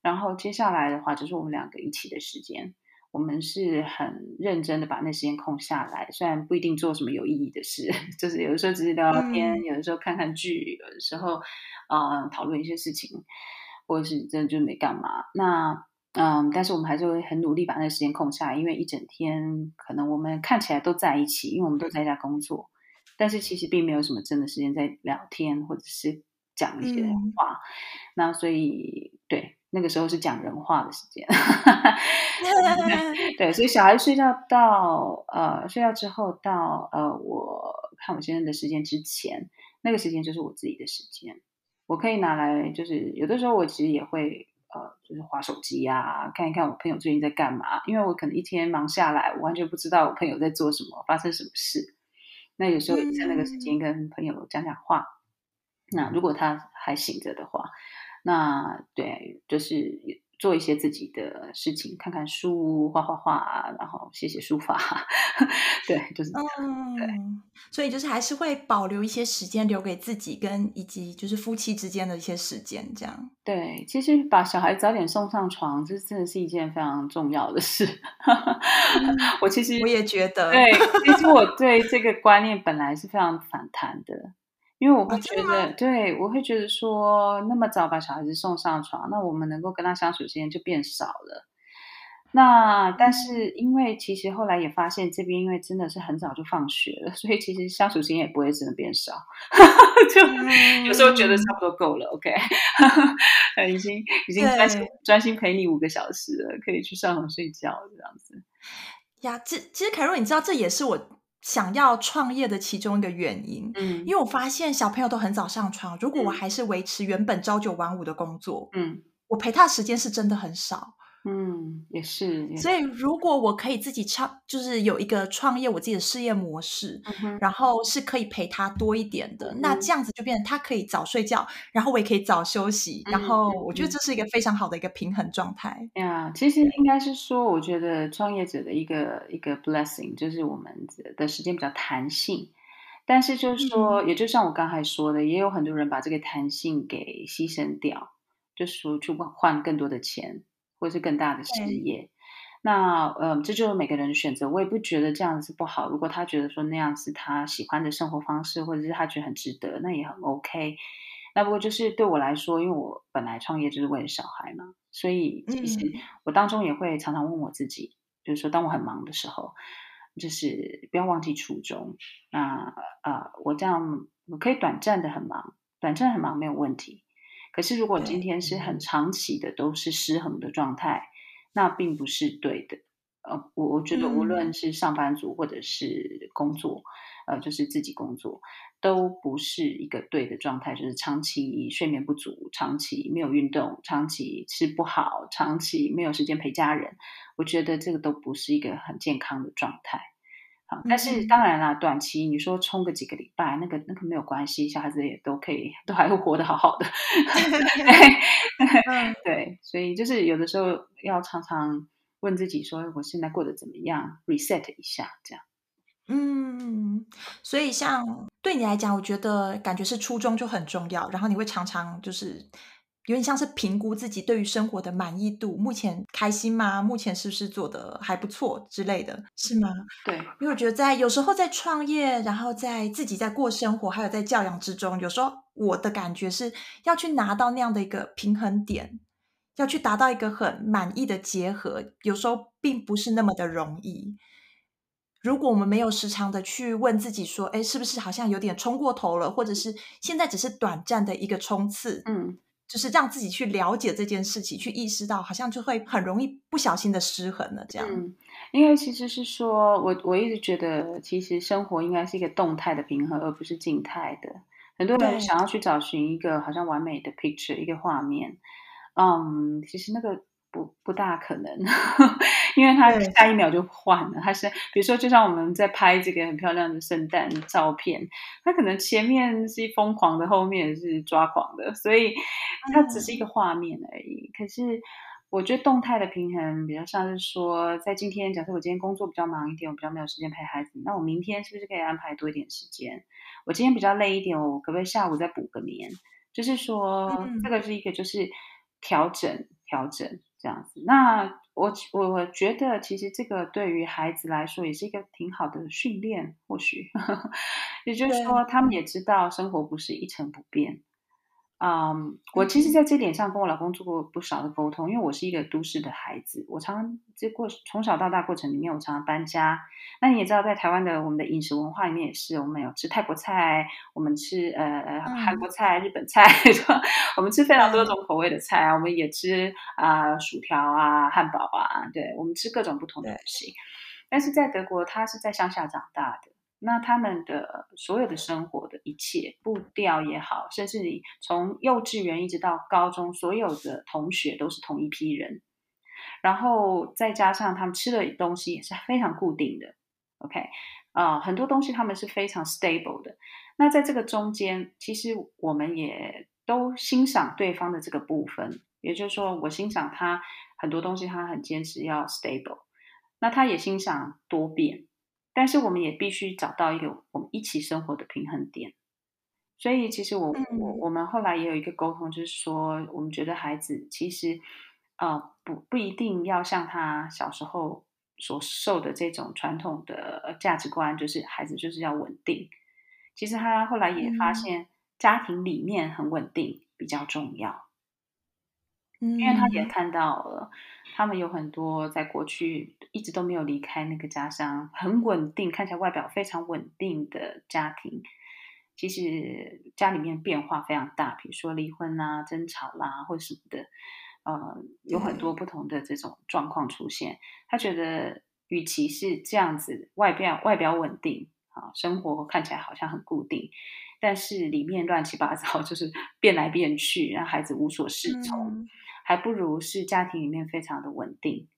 然后接下来的话，就是我们两个一起的时间。我们是很认真的把那时间空下来，虽然不一定做什么有意义的事，就是有的时候只是聊聊天，嗯、有的时候看看剧，有的时候呃讨论一些事情，或者是真的就没干嘛。那嗯，但是我们还是会很努力把那时间空下来，因为一整天可能我们看起来都在一起，因为我们都在家工作。但是其实并没有什么真的时间在聊天，或者是讲一些话。嗯、那所以，对，那个时候是讲人话的时间。对，所以小孩睡觉到呃睡觉之后到呃我看我先生的时间之前，那个时间就是我自己的时间。我可以拿来，就是有的时候我其实也会呃就是划手机呀、啊，看一看我朋友最近在干嘛。因为我可能一天忙下来，我完全不知道我朋友在做什么，发生什么事。那有时候在那个时间跟朋友讲讲话，嗯、那如果他还醒着的话，那对，就是做一些自己的事情，看看书、画画画，然后写写书法，对，就是这样。嗯、对，所以就是还是会保留一些时间留给自己，跟以及就是夫妻之间的一些时间，这样。对，其实把小孩早点送上床，这真的是一件非常重要的事。嗯、我其实我也觉得，对，其实我对这个观念本来是非常反弹的，因为我会觉得，哦、对，我会觉得说，那么早把小孩子送上床，那我们能够跟他相处时间就变少了。那但是因为其实后来也发现这边因为真的是很早就放学了，所以其实相处时间也不会真的变少，就有时候觉得差不多够了。OK，已经已经专心专心陪你五个小时了，可以去上床睡觉这样子。呀，这其实凯若，你知道这也是我想要创业的其中一个原因。嗯，因为我发现小朋友都很早上床，如果我还是维持原本朝九晚五的工作，嗯，我陪他的时间是真的很少。嗯，也是。所以，如果我可以自己创，就是有一个创业我自己的事业模式，嗯、然后是可以陪他多一点的，嗯、那这样子就变成他可以早睡觉，然后我也可以早休息，嗯、然后我觉得这是一个非常好的一个平衡状态。呀，其实应该是说，我觉得创业者的一个一个 blessing 就是我们的时间比较弹性。但是就是说，嗯、也就像我刚才说的，也有很多人把这个弹性给牺牲掉，就是说去换更多的钱，或者是更大的事业。那呃，这就是每个人的选择。我也不觉得这样子不好。如果他觉得说那样是他喜欢的生活方式，或者是他觉得很值得，那也很 OK。那不过就是对我来说，因为我本来创业就是为了小孩嘛，所以其实我当中也会常常问我自己，嗯、就是说当我很忙的时候。就是不要忘记初衷。那啊，我这样我可以短暂的很忙，短暂很忙没有问题。可是如果今天是很长期的都是失衡的状态，那并不是对的。呃，我我觉得无论是上班族或者是工作，呃，就是自己工作，都不是一个对的状态。就是长期睡眠不足，长期没有运动，长期吃不好，长期没有时间陪家人。我觉得这个都不是一个很健康的状态，好，但是当然啦，短期你说冲个几个礼拜，那个那个没有关系，小孩子也都可以，都还会活得好好的，对，对，所以就是有的时候要常常问自己说，我现在过得怎么样？reset 一下，这样。嗯，所以像对你来讲，我觉得感觉是初衷就很重要，然后你会常常就是。有点像是评估自己对于生活的满意度，目前开心吗？目前是不是做的还不错之类的，是吗？对，因为我觉得在有时候在创业，然后在自己在过生活，还有在教养之中，有时候我的感觉是要去拿到那样的一个平衡点，要去达到一个很满意的结合，有时候并不是那么的容易。如果我们没有时常的去问自己说，哎，是不是好像有点冲过头了，或者是现在只是短暂的一个冲刺？嗯。就是让自己去了解这件事情，去意识到，好像就会很容易不小心的失衡了。这样，嗯，因为其实是说，我我一直觉得，其实生活应该是一个动态的平衡，而不是静态的。很多人想要去找寻一个好像完美的 picture，一个画面，嗯，其实那个。不不大可能，因为他下一秒就换了。他是比如说，就像我们在拍这个很漂亮的圣诞照片，他可能前面是疯狂的，后面是抓狂的，所以它只是一个画面而已。嗯、可是我觉得动态的平衡比较像是说，在今天，假设我今天工作比较忙一点，我比较没有时间陪孩子，那我明天是不是可以安排多一点时间？我今天比较累一点，我可不可以下午再补个眠？就是说，嗯、这个是一个就是调整调整。这样子，那我我我觉得，其实这个对于孩子来说也是一个挺好的训练。或许，也就是说，他们也知道生活不是一成不变。嗯，um, 我其实在这点上跟我老公做过不少的沟通，因为我是一个都市的孩子，我常常这过从小到大过程里面，我常常搬家。那你也知道，在台湾的我们的饮食文化里面也是，我们有吃泰国菜，我们吃呃呃韩国菜、日本菜，嗯、我们吃非常多种口味的菜啊，我们也吃啊、呃、薯条啊、汉堡啊，对，我们吃各种不同的东西。但是在德国，他是在乡下长大的。那他们的所有的生活的一切步调也好，甚至你从幼稚园一直到高中，所有的同学都是同一批人，然后再加上他们吃的东西也是非常固定的，OK 啊、很多东西他们是非常 stable 的。那在这个中间，其实我们也都欣赏对方的这个部分，也就是说，我欣赏他很多东西，他很坚持要 stable，那他也欣赏多变。但是我们也必须找到一个我们一起生活的平衡点，所以其实我我我们后来也有一个沟通，就是说我们觉得孩子其实呃不不一定要像他小时候所受的这种传统的价值观，就是孩子就是要稳定。其实他后来也发现家庭里面很稳定比较重要。因为他也看到了，他们有很多在过去一直都没有离开那个家乡，很稳定，看起来外表非常稳定的家庭，其实家里面变化非常大，比如说离婚啊、争吵啦，或什么的，呃，有很多不同的这种状况出现。他觉得，与其是这样子，外表外表稳定啊，生活看起来好像很固定。但是里面乱七八糟，就是变来变去，让孩子无所适从。嗯、还不如是家庭里面非常的稳定，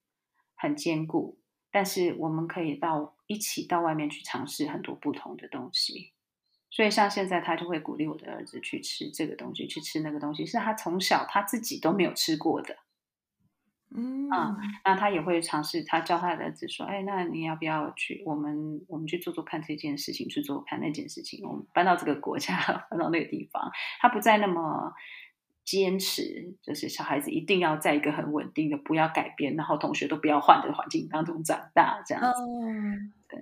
很坚固。但是我们可以到一起到外面去尝试很多不同的东西。所以像现在他就会鼓励我的儿子去吃这个东西，去吃那个东西，是他从小他自己都没有吃过的。嗯啊，那他也会尝试，他教他的儿子说：“哎，那你要不要去？我们我们去做做看这件事情，去做做看那件事情。我们搬到这个国家，搬到那个地方，他不再那么坚持，就是小孩子一定要在一个很稳定的，不要改变，然后同学都不要换的环境当中长大，这样子。嗯，对。”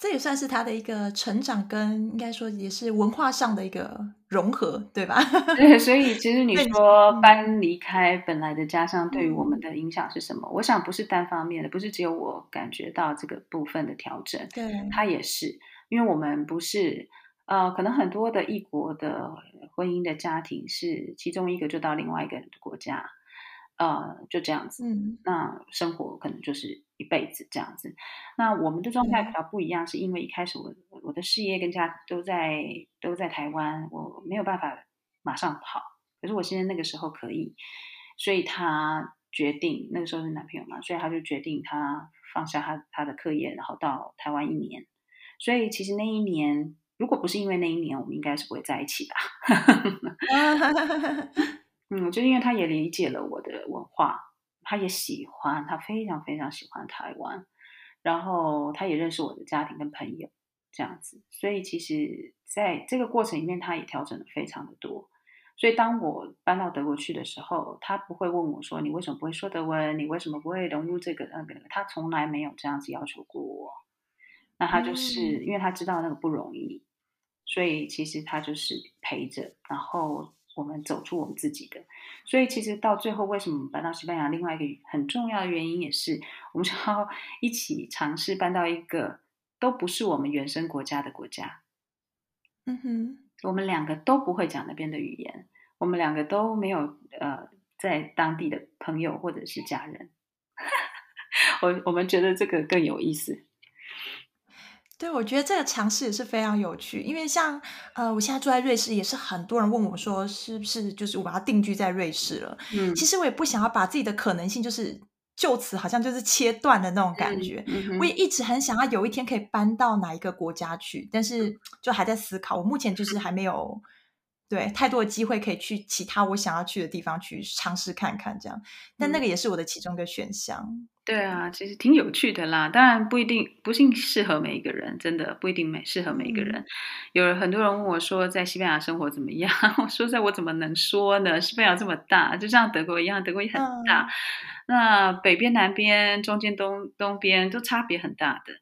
这也算是他的一个成长，跟应该说也是文化上的一个融合，对吧？对，所以其实你说搬离开本来的家乡，对于我们的影响是什么？嗯、我想不是单方面的，不是只有我感觉到这个部分的调整，对，他也是，因为我们不是呃，可能很多的异国的婚姻的家庭是其中一个就到另外一个国家。呃，就这样子，嗯，那生活可能就是一辈子这样子。那我们的状态比较不一样，是因为一开始我我的事业跟家都在都在台湾，我没有办法马上跑。可是我现在那个时候可以，所以他决定那个时候是男朋友嘛，所以他就决定他放下他他的课业，然后到台湾一年。所以其实那一年，如果不是因为那一年，我们应该是不会在一起的。嗯，就因为他也理解了我的文化，他也喜欢，他非常非常喜欢台湾，然后他也认识我的家庭跟朋友这样子，所以其实在这个过程里面，他也调整的非常的多。所以当我搬到德国去的时候，他不会问我说：“你为什么不会说德文？你为什么不会融入这个那个？”他从来没有这样子要求过我。那他就是、嗯、因为他知道那个不容易，所以其实他就是陪着，然后。我们走出我们自己的，所以其实到最后，为什么我们搬到西班牙？另外一个很重要的原因也是，我们想要一起尝试搬到一个都不是我们原生国家的国家。嗯哼，我们两个都不会讲那边的语言，我们两个都没有呃在当地的朋友或者是家人。我我们觉得这个更有意思。对，我觉得这个尝试也是非常有趣，因为像呃，我现在住在瑞士，也是很多人问我说，是不是就是我要定居在瑞士了？嗯，其实我也不想要把自己的可能性就是就此好像就是切断的那种感觉。嗯嗯、我也一直很想要有一天可以搬到哪一个国家去，但是就还在思考。我目前就是还没有对太多的机会可以去其他我想要去的地方去尝试看看这样，但那个也是我的其中一个选项。对啊，其实挺有趣的啦。当然不一定，不一定适合每一个人，真的不一定每适合每一个人。嗯、有很多人问我说，在西班牙生活怎么样？我说，在我怎么能说呢？西班牙这么大，就像德国一样，德国也很大。嗯、那北边、南边、中间、东东边都差别很大的。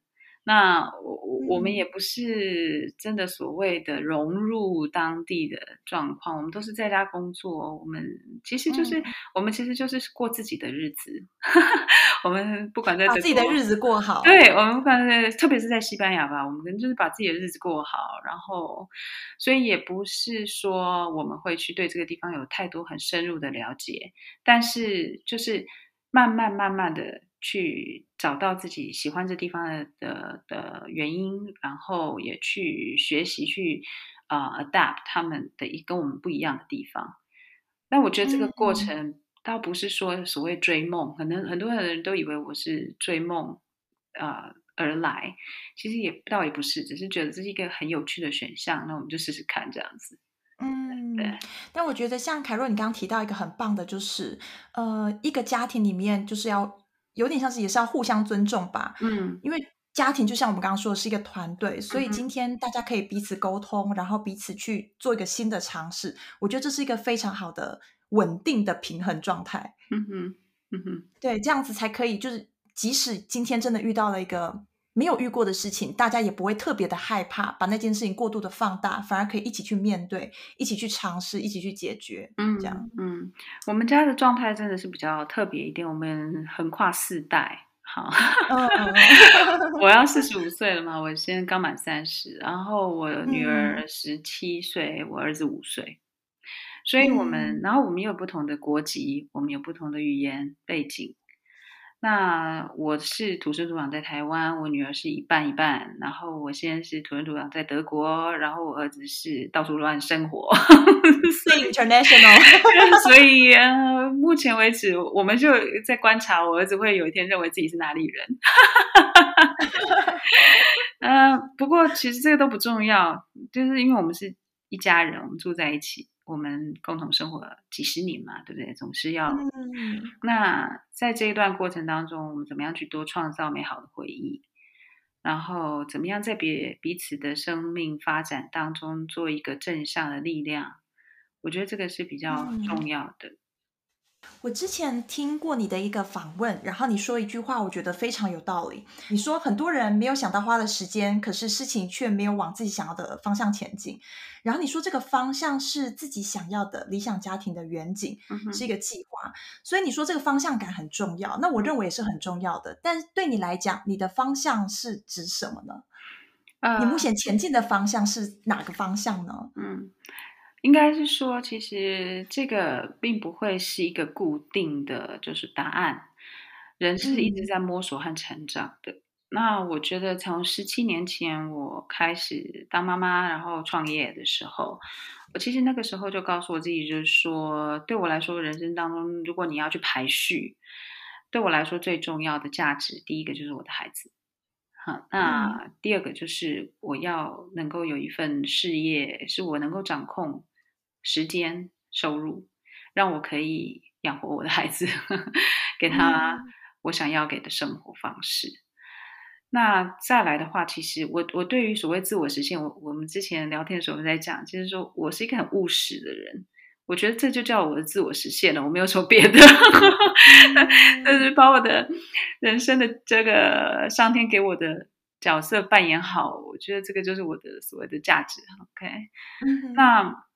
那我我们也不是真的所谓的融入当地的状况，我们都是在家工作。我们其实就是、嗯、我们其实就是过自己的日子。我们不管在把自己的日子过好，对，我们不管在，特别是在西班牙吧，我们可能就是把自己的日子过好。然后，所以也不是说我们会去对这个地方有太多很深入的了解，但是就是慢慢慢慢的。去找到自己喜欢这地方的的的原因，然后也去学习去啊、uh, adapt 他们的一跟我们不一样的地方。但我觉得这个过程倒不是说所谓追梦，可能很多人都以为我是追梦啊、uh, 而来，其实也倒也不是，只是觉得这是一个很有趣的选项，那我们就试试看这样子。嗯，对。但我觉得像凯若，你刚刚提到一个很棒的，就是呃，一个家庭里面就是要。有点像是也是要互相尊重吧，嗯，因为家庭就像我们刚刚说的是一个团队，所以今天大家可以彼此沟通，然后彼此去做一个新的尝试。我觉得这是一个非常好的稳定的平衡状态。嗯哼，嗯哼，对，这样子才可以，就是即使今天真的遇到了一个。没有遇过的事情，大家也不会特别的害怕，把那件事情过度的放大，反而可以一起去面对，一起去尝试，一起去解决。嗯，这样，嗯，我们家的状态真的是比较特别一点，我们横跨四代。好，我要四十五岁了嘛，我现在刚满三十，然后我女儿十七岁，嗯、我儿子五岁，所以我们，嗯、然后我们有不同的国籍，我们有不同的语言背景。那我是土生土长在台湾，我女儿是一半一半，然后我现在是土生土长在德国，然后我儿子是到处乱生活。所以呃，目前为止，我们就在观察，我儿子会有一天认为自己是哪里人。呃，不过其实这个都不重要，就是因为我们是一家人，我们住在一起。我们共同生活了几十年嘛，对不对？总是要。嗯、那在这一段过程当中，我们怎么样去多创造美好的回忆？然后怎么样在别彼此的生命发展当中做一个正向的力量？我觉得这个是比较重要的。嗯我之前听过你的一个访问，然后你说一句话，我觉得非常有道理。你说很多人没有想到花的时间，可是事情却没有往自己想要的方向前进。然后你说这个方向是自己想要的理想家庭的远景，嗯、是一个计划。所以你说这个方向感很重要，那我认为也是很重要的。但对你来讲，你的方向是指什么呢？呃、你目前前进的方向是哪个方向呢？嗯。应该是说，其实这个并不会是一个固定的就是答案，人是一直在摸索和成长的。嗯、那我觉得从十七年前我开始当妈妈，然后创业的时候，我其实那个时候就告诉我自己，就是说，对我来说，人生当中如果你要去排序，对我来说最重要的价值，第一个就是我的孩子。好，那第二个就是我要能够有一份事业，是我能够掌控。时间、收入，让我可以养活我的孩子，呵 呵给他我想要给的生活方式。嗯、那再来的话，其实我我对于所谓自我实现，我我们之前聊天的时候在讲，就是说我是一个很务实的人，我觉得这就叫我的自我实现了，我没有说别的，就、嗯、是把我的人生的这个上天给我的角色扮演好，我觉得这个就是我的所谓的价值。OK，、嗯、那。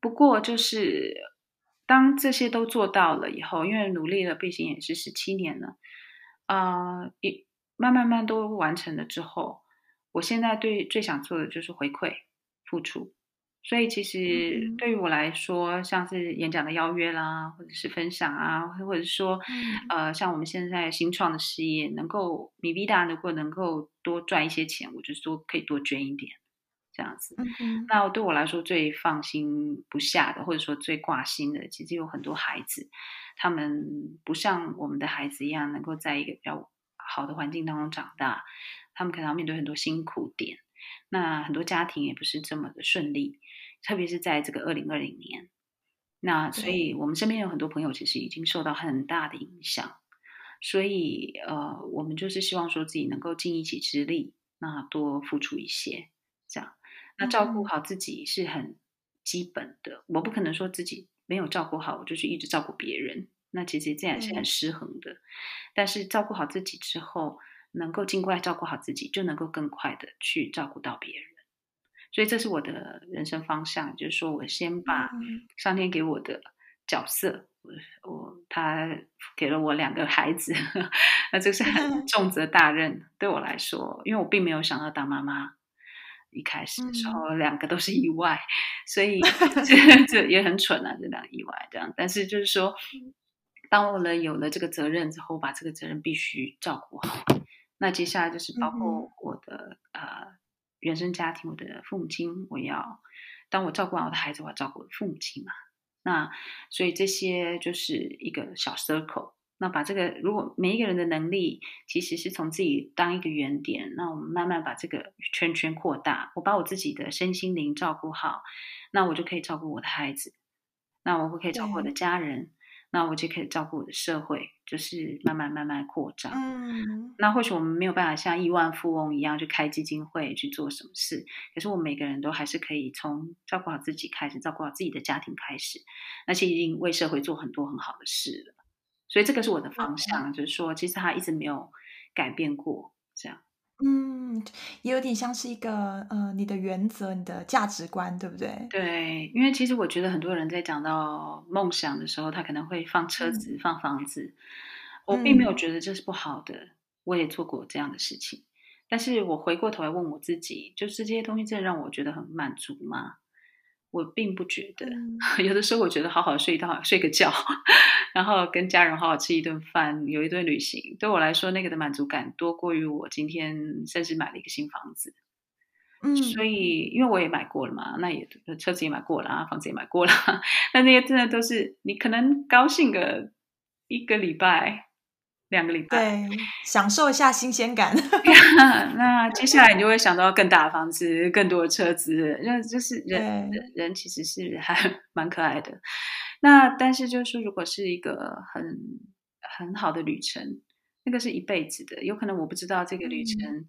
不过，就是当这些都做到了以后，因为努力了，毕竟也是十七年了，啊、呃，一慢慢慢都完成了之后，我现在对最想做的就是回馈、付出。所以，其实对于我来说，像是演讲的邀约啦，或者是分享啊，或者是说，呃，像我们现在新创的事业，能够 MiVida 如果能够多赚一些钱，我就说可以多捐一点。这样子，那对我来说最放心不下的，或者说最挂心的，其实有很多孩子，他们不像我们的孩子一样，能够在一个比较好的环境当中长大，他们可能要面对很多辛苦点。那很多家庭也不是这么的顺利，特别是在这个二零二零年。那所以我们身边有很多朋友，其实已经受到很大的影响。所以呃，我们就是希望说自己能够尽一己之力，那多付出一些，这样。那照顾好自己是很基本的，我不可能说自己没有照顾好，我就去一直照顾别人。那其实这样是很失衡的。嗯、但是照顾好自己之后，能够尽快照顾好自己，就能够更快的去照顾到别人。所以这是我的人生方向，就是说我先把上天给我的角色，我我他给了我两个孩子，那这是很 重责大任对我来说，因为我并没有想要当妈妈。一开始的时候，嗯、两个都是意外，所以 这这也很蠢啊，这两个意外这样。但是就是说，当我了有了这个责任之后，把这个责任必须照顾好。那接下来就是包括我的、嗯、呃原生家庭，我的父母亲，我要当我照顾完我的孩子，我要照顾我的父母亲嘛。那所以这些就是一个小 circle。那把这个，如果每一个人的能力其实是从自己当一个原点，那我们慢慢把这个圈圈扩大。我把我自己的身心灵照顾好，那我就可以照顾我的孩子，那我会可以照顾我的家人，那我就可以照顾我的社会，就是慢慢慢慢扩张。嗯，那或许我们没有办法像亿万富翁一样去开基金会去做什么事，可是我们每个人都还是可以从照顾好自己开始，照顾好自己的家庭开始，那其实已经为社会做很多很好的事了。所以这个是我的方向，嗯、就是说，其实它一直没有改变过，这样。嗯，也有点像是一个呃，你的原则、你的价值观，对不对？对，因为其实我觉得很多人在讲到梦想的时候，他可能会放车子、嗯、放房子，我并没有觉得这是不好的，嗯、我也做过这样的事情。但是我回过头来问我自己，就是这些东西真的让我觉得很满足吗？我并不觉得。嗯、有的时候我觉得好好睡一觉睡个觉，然后跟家人好好吃一顿饭，有一顿旅行，对我来说那个的满足感多过于我今天甚至买了一个新房子。嗯，所以因为我也买过了嘛，那也车子也买过了啊，房子也买过了，那那些真的都是你可能高兴个一个礼拜。两个礼拜，对，享受一下新鲜感。那接下来你就会 想到更大的房子、更多的车子，那就是人人人其实是还 蛮可爱的。那但是就是说，如果是一个很很好的旅程，那个是一辈子的。有可能我不知道这个旅程，嗯、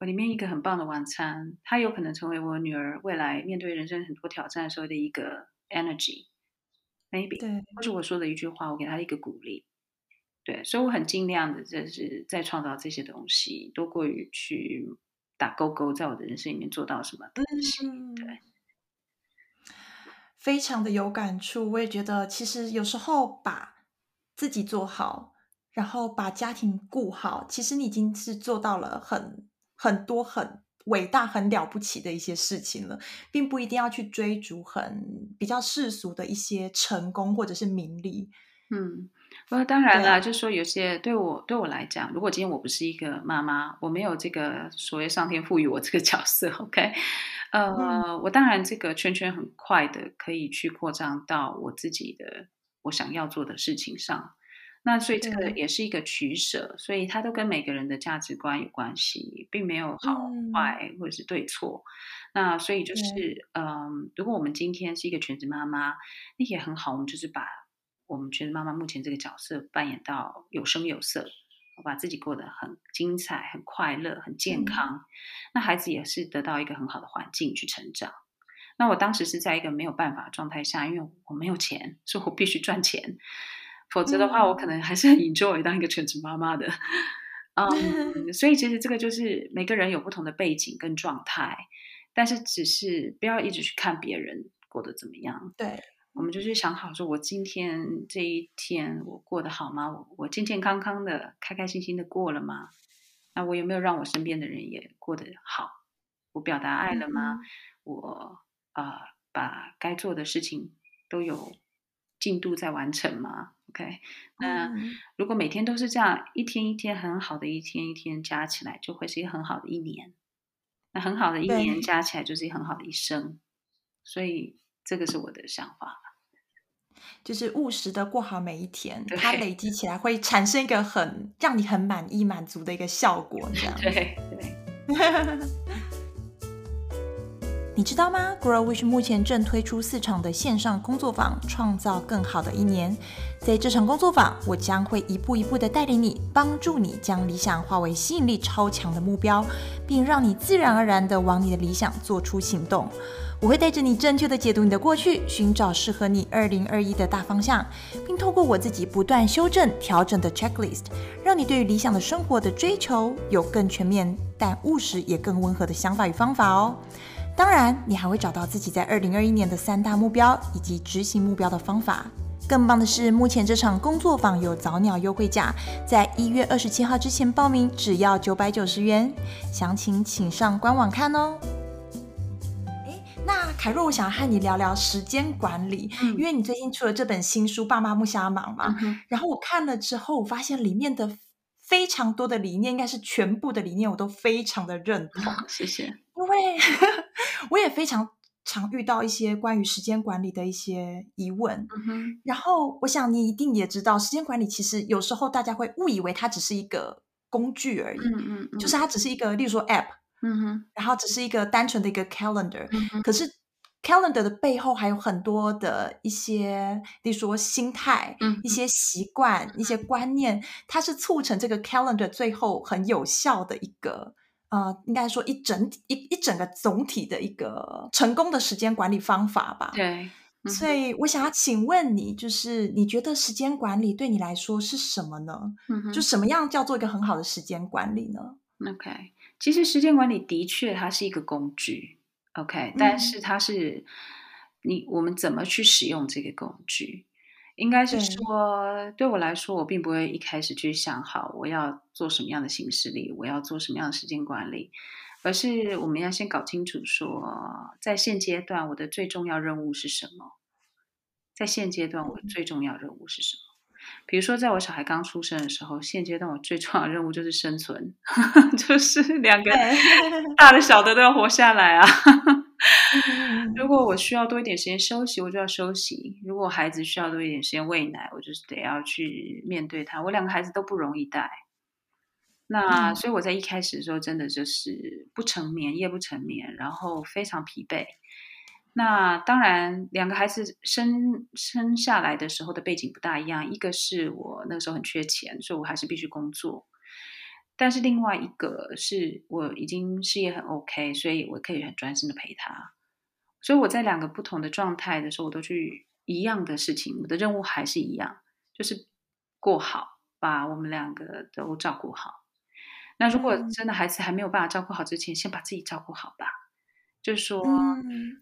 我里面一个很棒的晚餐，它有可能成为我女儿未来面对人生很多挑战的时候的一个 energy，maybe，对，或者我说的一句话，我给她一个鼓励。对，所以我很尽量的，就是在创造这些东西，多过于去打勾勾，在我的人生里面做到什么东西。嗯、对，非常的有感触。我也觉得，其实有时候把自己做好，然后把家庭顾好，其实你已经是做到了很很多很伟大、很了不起的一些事情了，并不一定要去追逐很比较世俗的一些成功或者是名利。嗯。呃，当然了，就是说有些对我对我来讲，如果今天我不是一个妈妈，我没有这个所谓上天赋予我这个角色，OK，呃，嗯、我当然这个圈圈很快的可以去扩张到我自己的我想要做的事情上。那所以这个也是一个取舍，所以它都跟每个人的价值观有关系，并没有好坏或者是对错。嗯、那所以就是，嗯、呃，如果我们今天是一个全职妈妈，那也很好，我们就是把。我们觉得妈妈目前这个角色扮演到有声有色，我把自己过得很精彩、很快乐、很健康。嗯、那孩子也是得到一个很好的环境去成长。那我当时是在一个没有办法的状态下，因为我没有钱，所以我必须赚钱。否则的话，我可能还是很 enjoy 当一个全职妈妈的。嗯，嗯，所以其实这个就是每个人有不同的背景跟状态，但是只是不要一直去看别人过得怎么样。对。我们就去想好说，我今天这一天我过得好吗？我我健健康康的、开开心心的过了吗？那我有没有让我身边的人也过得好？我表达爱了吗？嗯、我啊、呃，把该做的事情都有进度在完成吗？OK，那、嗯、如果每天都是这样，一天一天很好的一天一天加起来，就会是一个很好的一年。那很好的一年加起来就是一个很好的一生。所以这个是我的想法。就是务实的过好每一天，它累积起来会产生一个很让你很满意、满足的一个效果，这样。对 对。你知道吗？Grow Wish 目前正推出四场的线上工作坊，创造更好的一年。在这场工作坊，我将会一步一步的带领你，帮助你将理想化为吸引力超强的目标，并让你自然而然的往你的理想做出行动。我会带着你正确的解读你的过去，寻找适合你二零二一的大方向，并透过我自己不断修正、调整的 checklist，让你对于理想的生活的追求有更全面、但务实也更温和的想法与方法哦。当然，你还会找到自己在二零二一年的三大目标以及执行目标的方法。更棒的是，目前这场工作坊有早鸟优惠价，在一月二十七号之前报名只要九百九十元，详情请上官网看哦。那凯若，我想和你聊聊时间管理，嗯、因为你最近出了这本新书《爸妈不瞎忙》嘛。嗯、然后我看了之后，我发现里面的非常多的理念，应该是全部的理念，我都非常的认同。谢谢。因为 我也非常常遇到一些关于时间管理的一些疑问。然后我想你一定也知道，时间管理其实有时候大家会误以为它只是一个工具而已，嗯嗯嗯，就是它只是一个，例如说 App。嗯哼，然后只是一个单纯的一个 calendar，嗯，可是 calendar 的背后还有很多的一些，例如说心态，嗯，一些。习惯，一些观念，它是促成这个 calendar 最后很有效的一个，呃，应该说一整一一整个总体的一个成功的时间管理方法吧。对，所以我想要请问你，就是你觉得时间管理对你来说是什么呢？嗯哼，就什么样叫做一个很好的时间管理呢？OK。其实时间管理的确它是一个工具，OK，但是它是你我们怎么去使用这个工具？应该是说，对，对我来说，我并不会一开始去想好我要做什么样的行事历，我要做什么样的时间管理，而是我们要先搞清楚说，在现阶段我的最重要任务是什么？在现阶段我的最重要任务是什么？比如说，在我小孩刚出生的时候，现阶段我最重要的任务就是生存，就是两个大的小的都要活下来啊。如果我需要多一点时间休息，我就要休息；如果孩子需要多一点时间喂奶，我就是得要去面对他。我两个孩子都不容易带，那所以我在一开始的时候真的就是不成眠，夜不成眠，然后非常疲惫。那当然，两个孩子生生下来的时候的背景不大一样。一个是我那个时候很缺钱，所以我还是必须工作；但是另外一个是我已经事业很 OK，所以我可以很专心的陪他。所以我在两个不同的状态的时候，我都去一样的事情，我的任务还是一样，就是过好，把我们两个都照顾好。那如果真的孩子还没有办法照顾好之前，先把自己照顾好吧。就是说，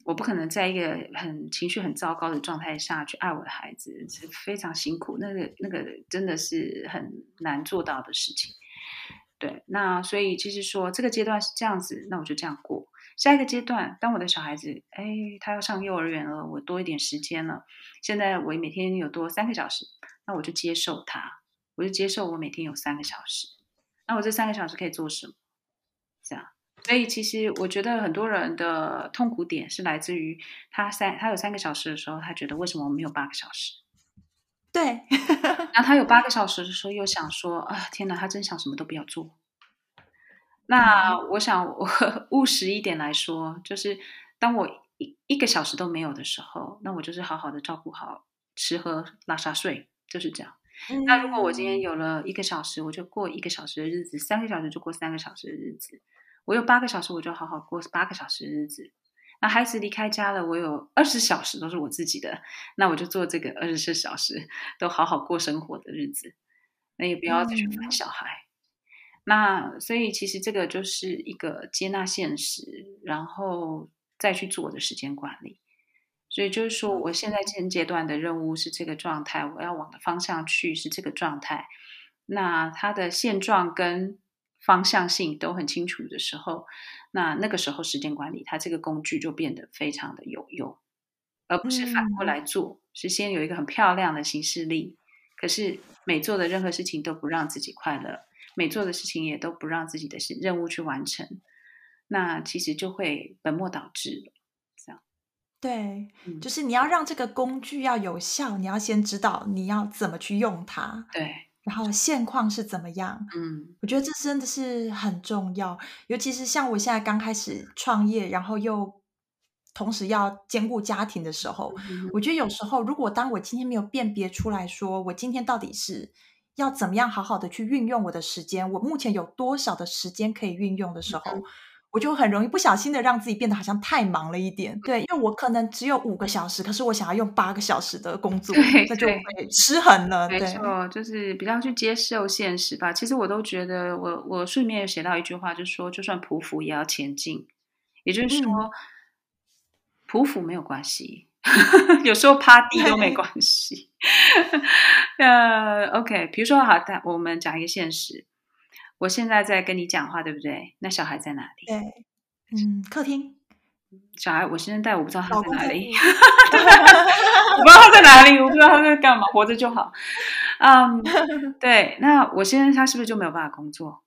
我不可能在一个很情绪很糟糕的状态下去爱我的孩子，是非常辛苦。那个那个真的是很难做到的事情。对，那所以其实说这个阶段是这样子，那我就这样过。下一个阶段，当我的小孩子，哎，他要上幼儿园了，我多一点时间了。现在我每天有多三个小时，那我就接受他，我就接受我每天有三个小时。那我这三个小时可以做什么？这样。所以，其实我觉得很多人的痛苦点是来自于他三他有三个小时的时候，他觉得为什么我没有八个小时？对。然后他有八个小时的时候，又想说啊，天哪，他真想什么都不要做。那我想，我 务实一点来说，就是当我一一个小时都没有的时候，那我就是好好的照顾好吃喝拉撒睡，就是这样。嗯。那如果我今天有了一个小时，我就过一个小时的日子；三个小时就过三个小时的日子。我有八个小时，我就好好过八个小时的日子。那孩子离开家了，我有二十小时都是我自己的，那我就做这个二十四小时都好好过生活的日子。那也不要再去烦小孩。嗯。那所以其实这个就是一个接纳现实，然后再去做的时间管理。所以就是说，我现在现阶段的任务是这个状态，我要往的方向去是这个状态。那它的现状跟方向性都很清楚的时候，那那个时候时间管理它这个工具就变得非常的有用，而不是反过来做，嗯、是先有一个很漂亮的形式力，可是每做的任何事情都不让自己快乐，每做的事情也都不让自己的任务去完成，那其实就会本末倒置了。这样，对，就是你要让这个工具要有效，你要先知道你要怎么去用它。对。然后现况是怎么样？嗯，我觉得这真的是很重要，尤其是像我现在刚开始创业，然后又同时要兼顾家庭的时候，嗯，我觉得有时候，如果当我今天没有辨别出来说，我今天到底是要怎么样好好的去运用我的时间，我目前有多少的时间可以运用的时候。嗯我就很容易不小心的让自己变得好像太忙了一点，对，因为我可能只有五个小时，可是我想要用八个小时的工作，那就会失衡了。没错，就是比较去接受现实吧。其实我都觉得我，我我书里面有写到一句话，就是说，就算匍匐也要前进，也就是说，嗯、匍匐没有关系，有时候趴地都没关系。呃，OK，比如说好，我们讲一个现实。我现在在跟你讲话，对不对？那小孩在哪里？对，嗯，客厅。小孩，我现在带，我不知道他在哪里。我不知道他在哪里，我不知道他在干嘛，活着就好。嗯，对。那我现在他是不是就没有办法工作？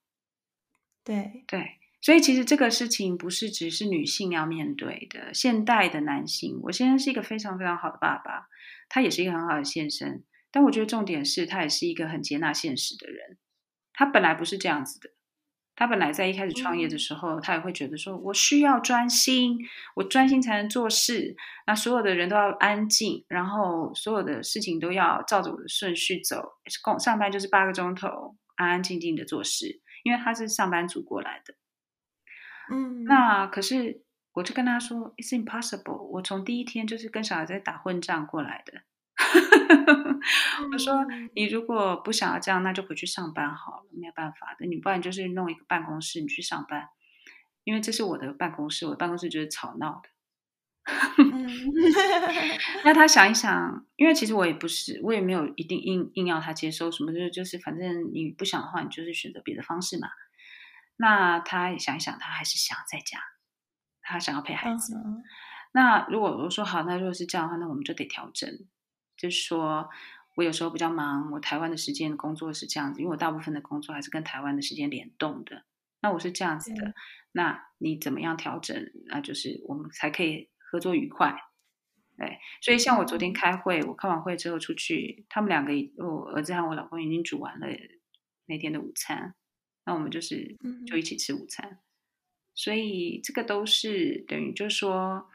对对，所以其实这个事情不是只是女性要面对的，现代的男性，我现在是一个非常非常好的爸爸，他也是一个很好的先生，但我觉得重点是他也是一个很接纳现实的人。他本来不是这样子的，他本来在一开始创业的时候，嗯、他也会觉得说，我需要专心，我专心才能做事。那所有的人都要安静，然后所有的事情都要照着我的顺序走。上班就是八个钟头，安安静静的做事，因为他是上班族过来的。嗯，那可是我就跟他说，It's impossible。我从第一天就是跟小孩在打混战过来的。我说：“你如果不想要这样，那就回去上班好了，没有办法的。你不然就是弄一个办公室，你去上班，因为这是我的办公室，我的办公室就是吵闹的。”那他想一想，因为其实我也不是，我也没有一定硬硬要他接收什么，就是就是反正你不想的话，你就是选择别的方式嘛。那他也想一想，他还是想在家，他想要陪孩子。嗯、那如果我说好，那如果是这样的话，那我们就得调整。就是说我有时候比较忙，我台湾的时间工作是这样子，因为我大部分的工作还是跟台湾的时间联动的。那我是这样子的，那你怎么样调整？那就是我们才可以合作愉快。对，所以像我昨天开会，我开完会之后出去，他们两个，我儿子和我老公已经煮完了那天的午餐，那我们就是就一起吃午餐。所以这个都是等于就是说，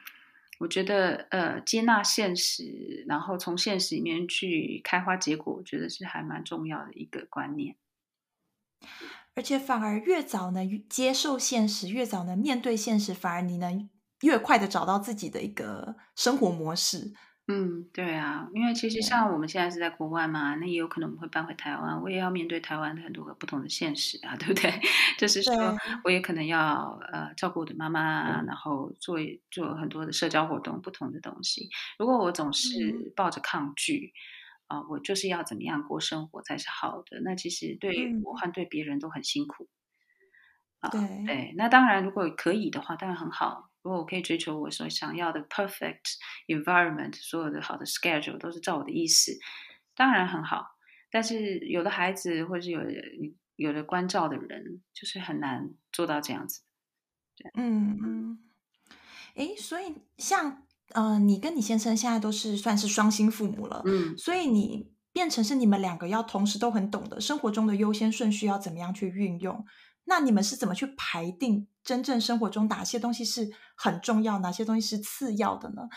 我觉得呃接纳现实，然后从现实里面去开花结果，我觉得是还蛮重要的一个观念。而且反而越早能接受现实，越早能面对现实，反而你能。越快的找到自己的一个生活模式，嗯，对啊，因为其实像我们现在是在国外嘛，那也有可能我们会搬回台湾，我也要面对台湾的很多个不同的现实啊，对不对？就是说，我也可能要呃照顾我的妈妈，然后做做很多的社交活动，不同的东西。如果我总是抱着抗拒啊、我就是要怎么样过生活才是好的？那其实对我和对别人都很辛苦啊。对，那当然如果可以的话，当然很好。如果我可以追求我所想要的 perfect environment，所有的好的 schedule 都是照我的意思，当然很好。但是有的孩子或者是有的有的关照的人，就是很难做到这样子。对，嗯嗯。诶，所以像呃，你跟你先生现在都是算是双薪父母了，嗯，所以你变成是你们两个要同时都很懂得生活中的优先顺序要怎么样去运用。那你们是怎么去排定真正生活中哪些东西是很重要，哪些东西是次要的呢？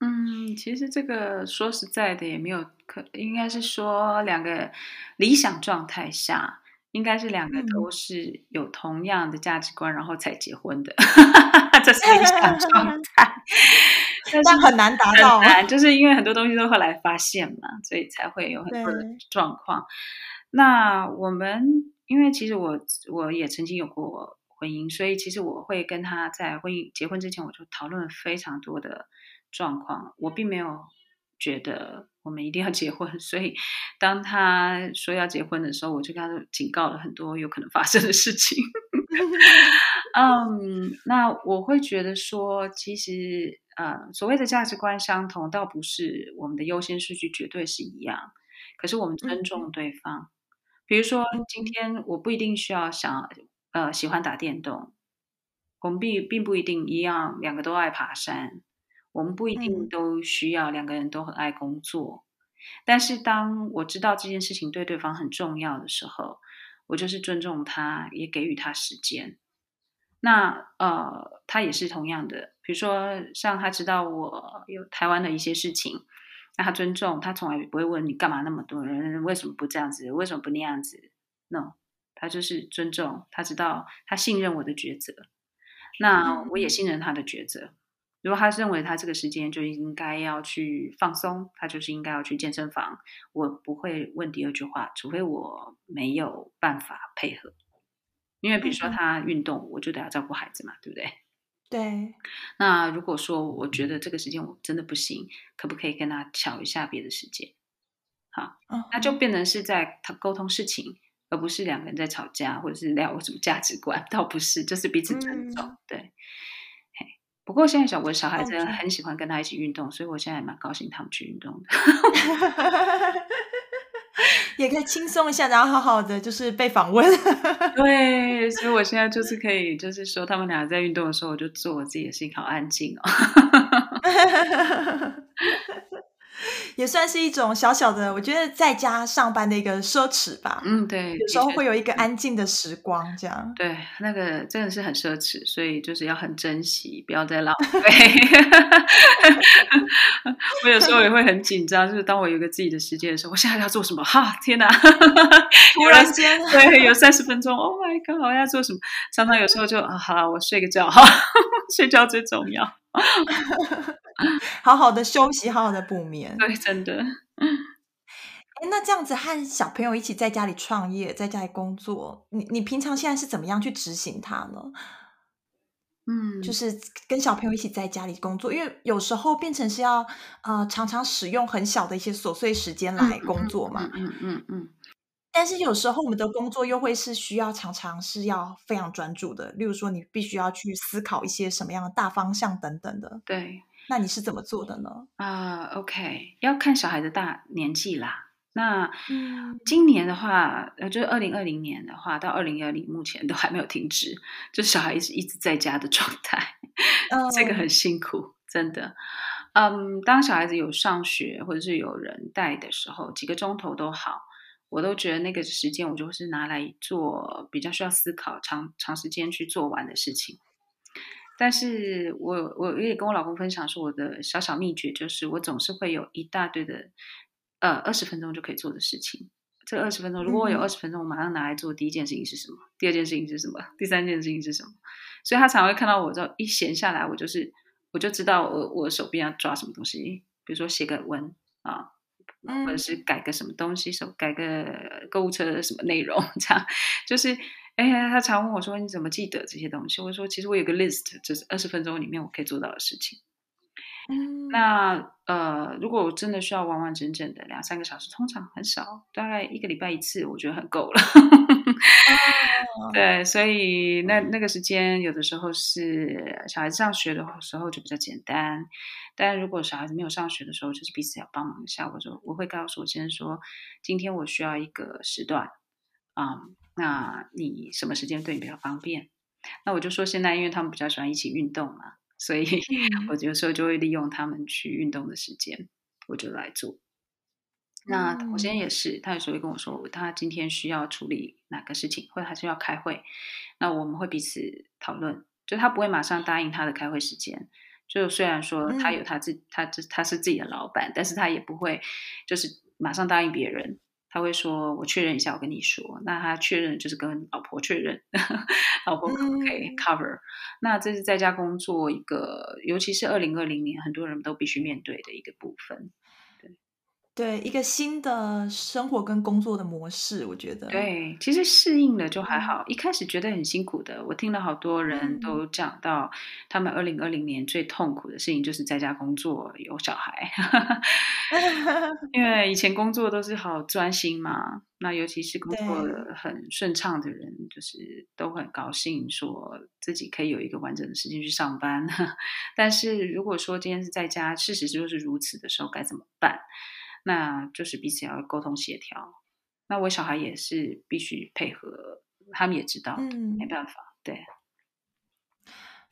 嗯，其实这个说实在的也没有可，应该是说两个理想状态下，应该是两个都是有同样的价值观，嗯、然后才结婚的，这是理想状 态。但很难达到，很难，就是因为很多东西都后来发现嘛，所以才会有很多的状况。那我们。因为其实我我也曾经有过婚姻，所以其实我会跟他在婚姻结婚之前，我就讨论非常多的状况。我并没有觉得我们一定要结婚，所以当他说要结婚的时候，我就跟他警告了很多有可能发生的事情。嗯，那我会觉得说，其实呃，所谓的价值观相同，倒不是我们的优先顺序绝对是一样，可是我们尊重对方。嗯比如说，今天我不一定需要想，呃，喜欢打电动，我们并并不一定一样，两个都爱爬山，我们不一定都需要两个人都很爱工作。但是，当我知道这件事情对对方很重要的时候，我就是尊重他，也给予他时间。那呃，他也是同样的，比如说，像他知道我有台湾的一些事情。那他尊重，他从来不会问你干嘛那么多人，为什么不这样子，为什么不那样子？No，他就是尊重，他知道他信任我的抉择，那我也信任他的抉择。如果他认为他这个时间就应该要去放松，他就是应该要去健身房，我不会问第二句话，除非我没有办法配合。因为比如说他运动，我就得要照顾孩子嘛，对不对？对，那如果说我觉得这个时间我真的不行，可不可以跟他乔一下别的时间？好，嗯，那就变成是在他沟通事情，而不是两个人在吵架，或者是聊什么价值观，倒不是，就是彼此尊重。嗯、对，不过现在小我的小孩子很喜欢跟他一起运动，所以我现在还蛮高兴他们去运动的。也可以轻松一下，然后好好的就是被访问。对，所以我现在就是可以，就是说他们俩在运动的时候，我就做我自己的事情，好安静哦。也算是一种小小的，我觉得在家上班的一个奢侈吧。嗯，对，有时候会有一个安静的时光，这样。对，那个真的是很奢侈，所以就是要很珍惜，不要再浪费。我有时候也会很紧张，就是当我有个自己的时间的时候，我现在要做什么？哈，天哪！突然间，对，有三十分钟，Oh my God，我要做什么？常常有时候就啊，好了，我睡个觉，哈，睡觉最重要。好好的休息，好好的补眠。对，真的。哎，那这样子和小朋友一起在家里创业，在家里工作，你你平常现在是怎么样去执行它呢？嗯，就是跟小朋友一起在家里工作，因为有时候变成是要呃常常使用很小的一些琐碎时间来工作嘛。嗯嗯嗯。嗯嗯嗯但是有时候我们的工作又会是需要常常是要非常专注的，例如说你必须要去思考一些什么样的大方向等等的。对，那你是怎么做的呢？啊、uh,，OK，要看小孩的大年纪啦。那今年的话，呃，就是二零二零年的话，到二零二零目前都还没有停止，就小孩一直一直在家的状态，oh. 这个很辛苦，真的。嗯、um,，当小孩子有上学或者是有人带的时候，几个钟头都好，我都觉得那个时间我就是拿来做比较需要思考、长长时间去做完的事情。但是我我也跟我老公分享说，我的小小秘诀就是，我总是会有一大堆的。呃，二十分钟就可以做的事情。这二十分钟，如果我有二十分钟，我马上拿来做。第一件事情是什么？第二件事情是什么？第三件事情是什么？所以他常会看到我，这一闲下来，我就是我就知道我我手边要抓什么东西。比如说写个文啊，或者是改个什么东西，手改个购物车的什么内容，这样 就是。哎呀，他常问我说：“你怎么记得这些东西？”我说：“其实我有个 list，就是二十分钟里面我可以做到的事情。”嗯，那呃，如果我真的需要完完整整的两三个小时，通常很少，大概一个礼拜一次，我觉得很够了。哦、对，所以那那个时间有的时候是小孩子上学的时候就比较简单，但如果小孩子没有上学的时候，就是彼此要帮忙一下。我就我会告诉我先生说，今天我需要一个时段啊、嗯，那你什么时间对你比较方便？那我就说现在因为他们比较喜欢一起运动嘛。所以，我有时候就会利用他们去运动的时间，我就来做。那我现在也是，他有时候会跟我说，他今天需要处理哪个事情，或者他需要开会，那我们会彼此讨论。就他不会马上答应他的开会时间，就虽然说他有他自他这他是自己的老板，但是他也不会就是马上答应别人。他会说：“我确认一下，我跟你说。”那他确认就是跟老婆确认，老婆可不可以 cover？、嗯、那这是在家工作一个，尤其是二零二零年，很多人都必须面对的一个部分。对，一个新的生活跟工作的模式，我觉得对，其实适应了就还好。一开始觉得很辛苦的，我听了好多人都讲到，他们二零二零年最痛苦的事情就是在家工作有小孩，因为以前工作都是好专心嘛。那尤其是工作很顺畅的人，就是都很高兴说自己可以有一个完整的时间去上班。但是如果说今天是在家，事实就是如此的时候，该怎么办？那就是彼此要沟通协调。那我小孩也是必须配合，他们也知道，嗯，没办法，对。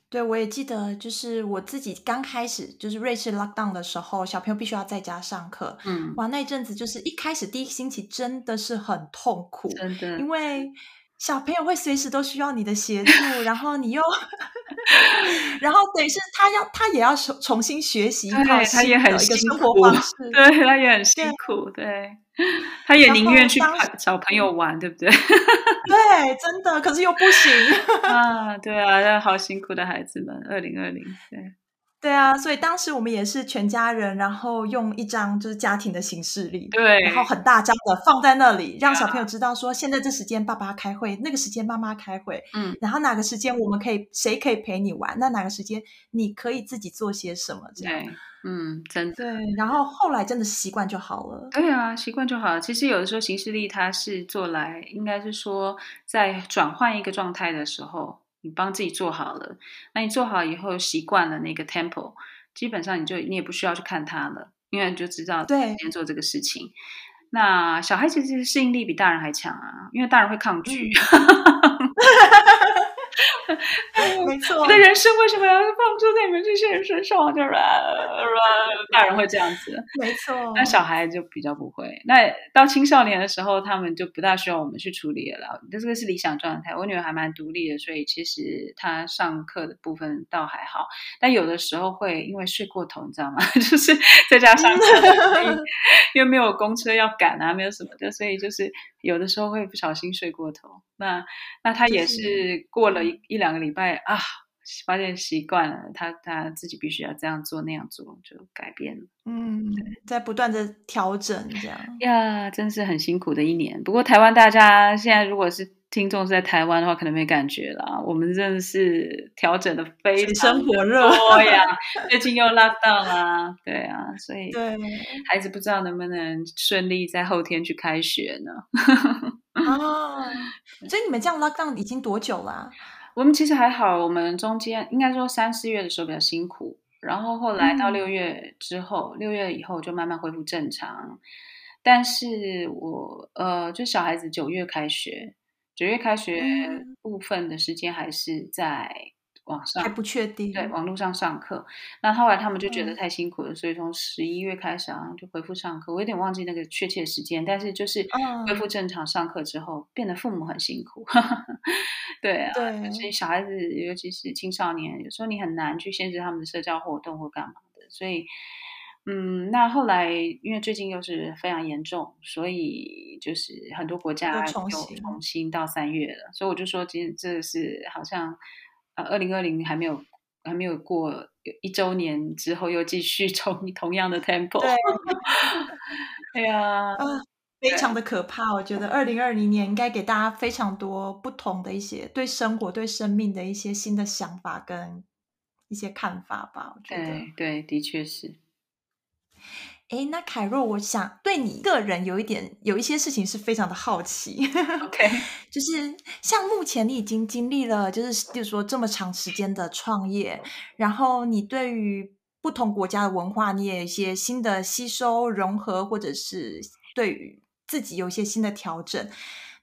对，我也记得，就是我自己刚开始就是瑞士 lockdown 的时候，小朋友必须要在家上课，嗯，哇，那一阵子就是一开始第一个星期真的是很痛苦，真的，因为。小朋友会随时都需要你的协助，然后你又，然后等于是他要他也要重重新学习一套新的一个生活方式，对，他也很。辛苦，对，对他也宁愿去找朋友玩，对不对？对，真的，可是又不行。啊，对啊，那好辛苦的孩子们，二零二零，对。对啊，所以当时我们也是全家人，然后用一张就是家庭的行事历，对，然后很大张的放在那里，让小朋友知道说，现在这时间爸爸开会，那个时间妈妈开会，嗯，然后哪个时间我们可以谁可以陪你玩，那哪个时间你可以自己做些什么，这样，嗯，真的，对，然后后来真的习惯就好了，对啊，习惯就好了。其实有的时候行事历它是做来，应该是说在转换一个状态的时候。你帮自己做好了，那你做好以后习惯了那个 tempo，基本上你就你也不需要去看它了，因为你就知道今天做这个事情。那小孩子其实适应力比大人还强啊，因为大人会抗拒。嗯 没错，我的人生为什么要放出在你们这些人身上？就是大人会这样子，没错。那小孩就比较不会。那到青少年的时候，他们就不大需要我们去处理了。这个是理想状态。我女儿还蛮独立的，所以其实她上课的部分倒还好。但有的时候会因为睡过头，你知道吗？就是在家上课，因为没有公车要赶啊，没有什么的，所以就是有的时候会不小心睡过头。那那他也是过了一一两个礼拜啊，发现习惯了，他他自己必须要这样做那样做，就改变了。嗯，在不断的调整这样。呀，真是很辛苦的一年。不过台湾大家现在如果是听众是在台湾的话，可能没感觉啦。我们真的是调整的非常火热 呀，最近又 lockdown 啦，对啊，所以对孩子不知道能不能顺利在后天去开学呢？哦，所以你们这样 lockdown 已经多久啦啊？我们其实还好，我们中间应该说三四月的时候比较辛苦，然后后来到六月之后，六、嗯、月以后就慢慢恢复正常。但是我呃，就小孩子九月开学。九月开学部分的时间还是在网上，还不确定。对，网络上上课。那后来他们就觉得太辛苦了，嗯、所以从十一月开始啊，就恢复上课。我有点忘记那个确切时间，但是就是恢复正常上课之后，嗯、变得父母很辛苦。对啊，对，所以小孩子，尤其是青少年，有时候你很难去限制他们的社交活动或干嘛的，所以。嗯，那后来因为最近又是非常严重，所以就是很多国家又重新到三月了，所以我就说，今天这是好像呃，二零二零还没有还没有过一周年之后，又继续 从同样的 tempo。对，哎呀，啊，非常的可怕。我觉得二零二零年应该给大家非常多不同的一些对生活、对生命的一些新的想法跟一些看法吧。我觉得，对，对，的确是。哎，那凯若，我想对你个人有一点，有一些事情是非常的好奇。OK，就是像目前你已经经历了，就是就是说这么长时间的创业，然后你对于不同国家的文化，你也有一些新的吸收、融合，或者是对于自己有一些新的调整。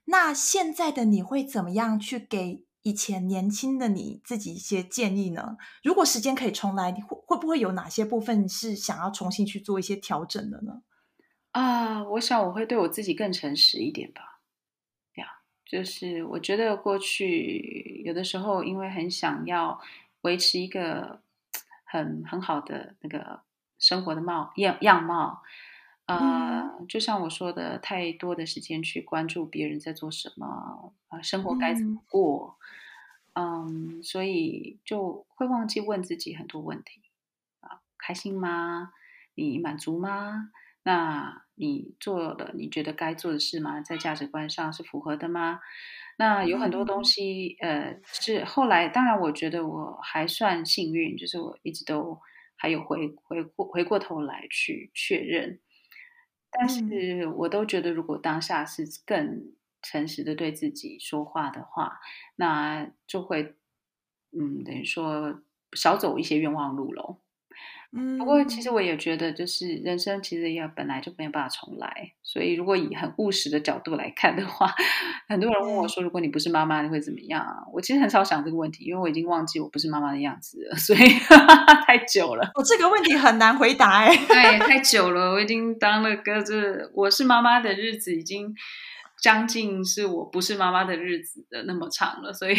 那现在的你会怎么样去给？以前年轻的你自己一些建议呢？如果时间可以重来，你会会不会有哪些部分是想要重新去做一些调整的呢？啊，我想我会对我自己更诚实一点吧。呀、就是我觉得过去有的时候，因为很想要维持一个很很好的那个生活的貌样样貌，啊、就像我说的，太多的时间去关注别人在做什么，啊、呃，生活该怎么过。嗯嗯，所以就会忘记问自己很多问题啊，开心吗？你满足吗？那你做了你觉得该做的事吗？在价值观上是符合的吗？那有很多东西，呃，是后来，当然我觉得我还算幸运，就是我一直都还有回回过回过头来去确认，但是我都觉得如果当下是更。诚实的对自己说话的话，那就会，嗯，等于说少走一些冤枉路喽。嗯，不过其实我也觉得，就是人生其实也本来就没有办法重来，所以如果以很务实的角度来看的话，很多人问我说，如果你不是妈妈，你会怎么样？我其实很少想这个问题，因为我已经忘记我不是妈妈的样子了，所以 太久了。我、哦、这个问题很难回答哎，对，太久了，我已经当了个这我是妈妈的日子已经。将近是我不是妈妈的日子的那么长了，所以，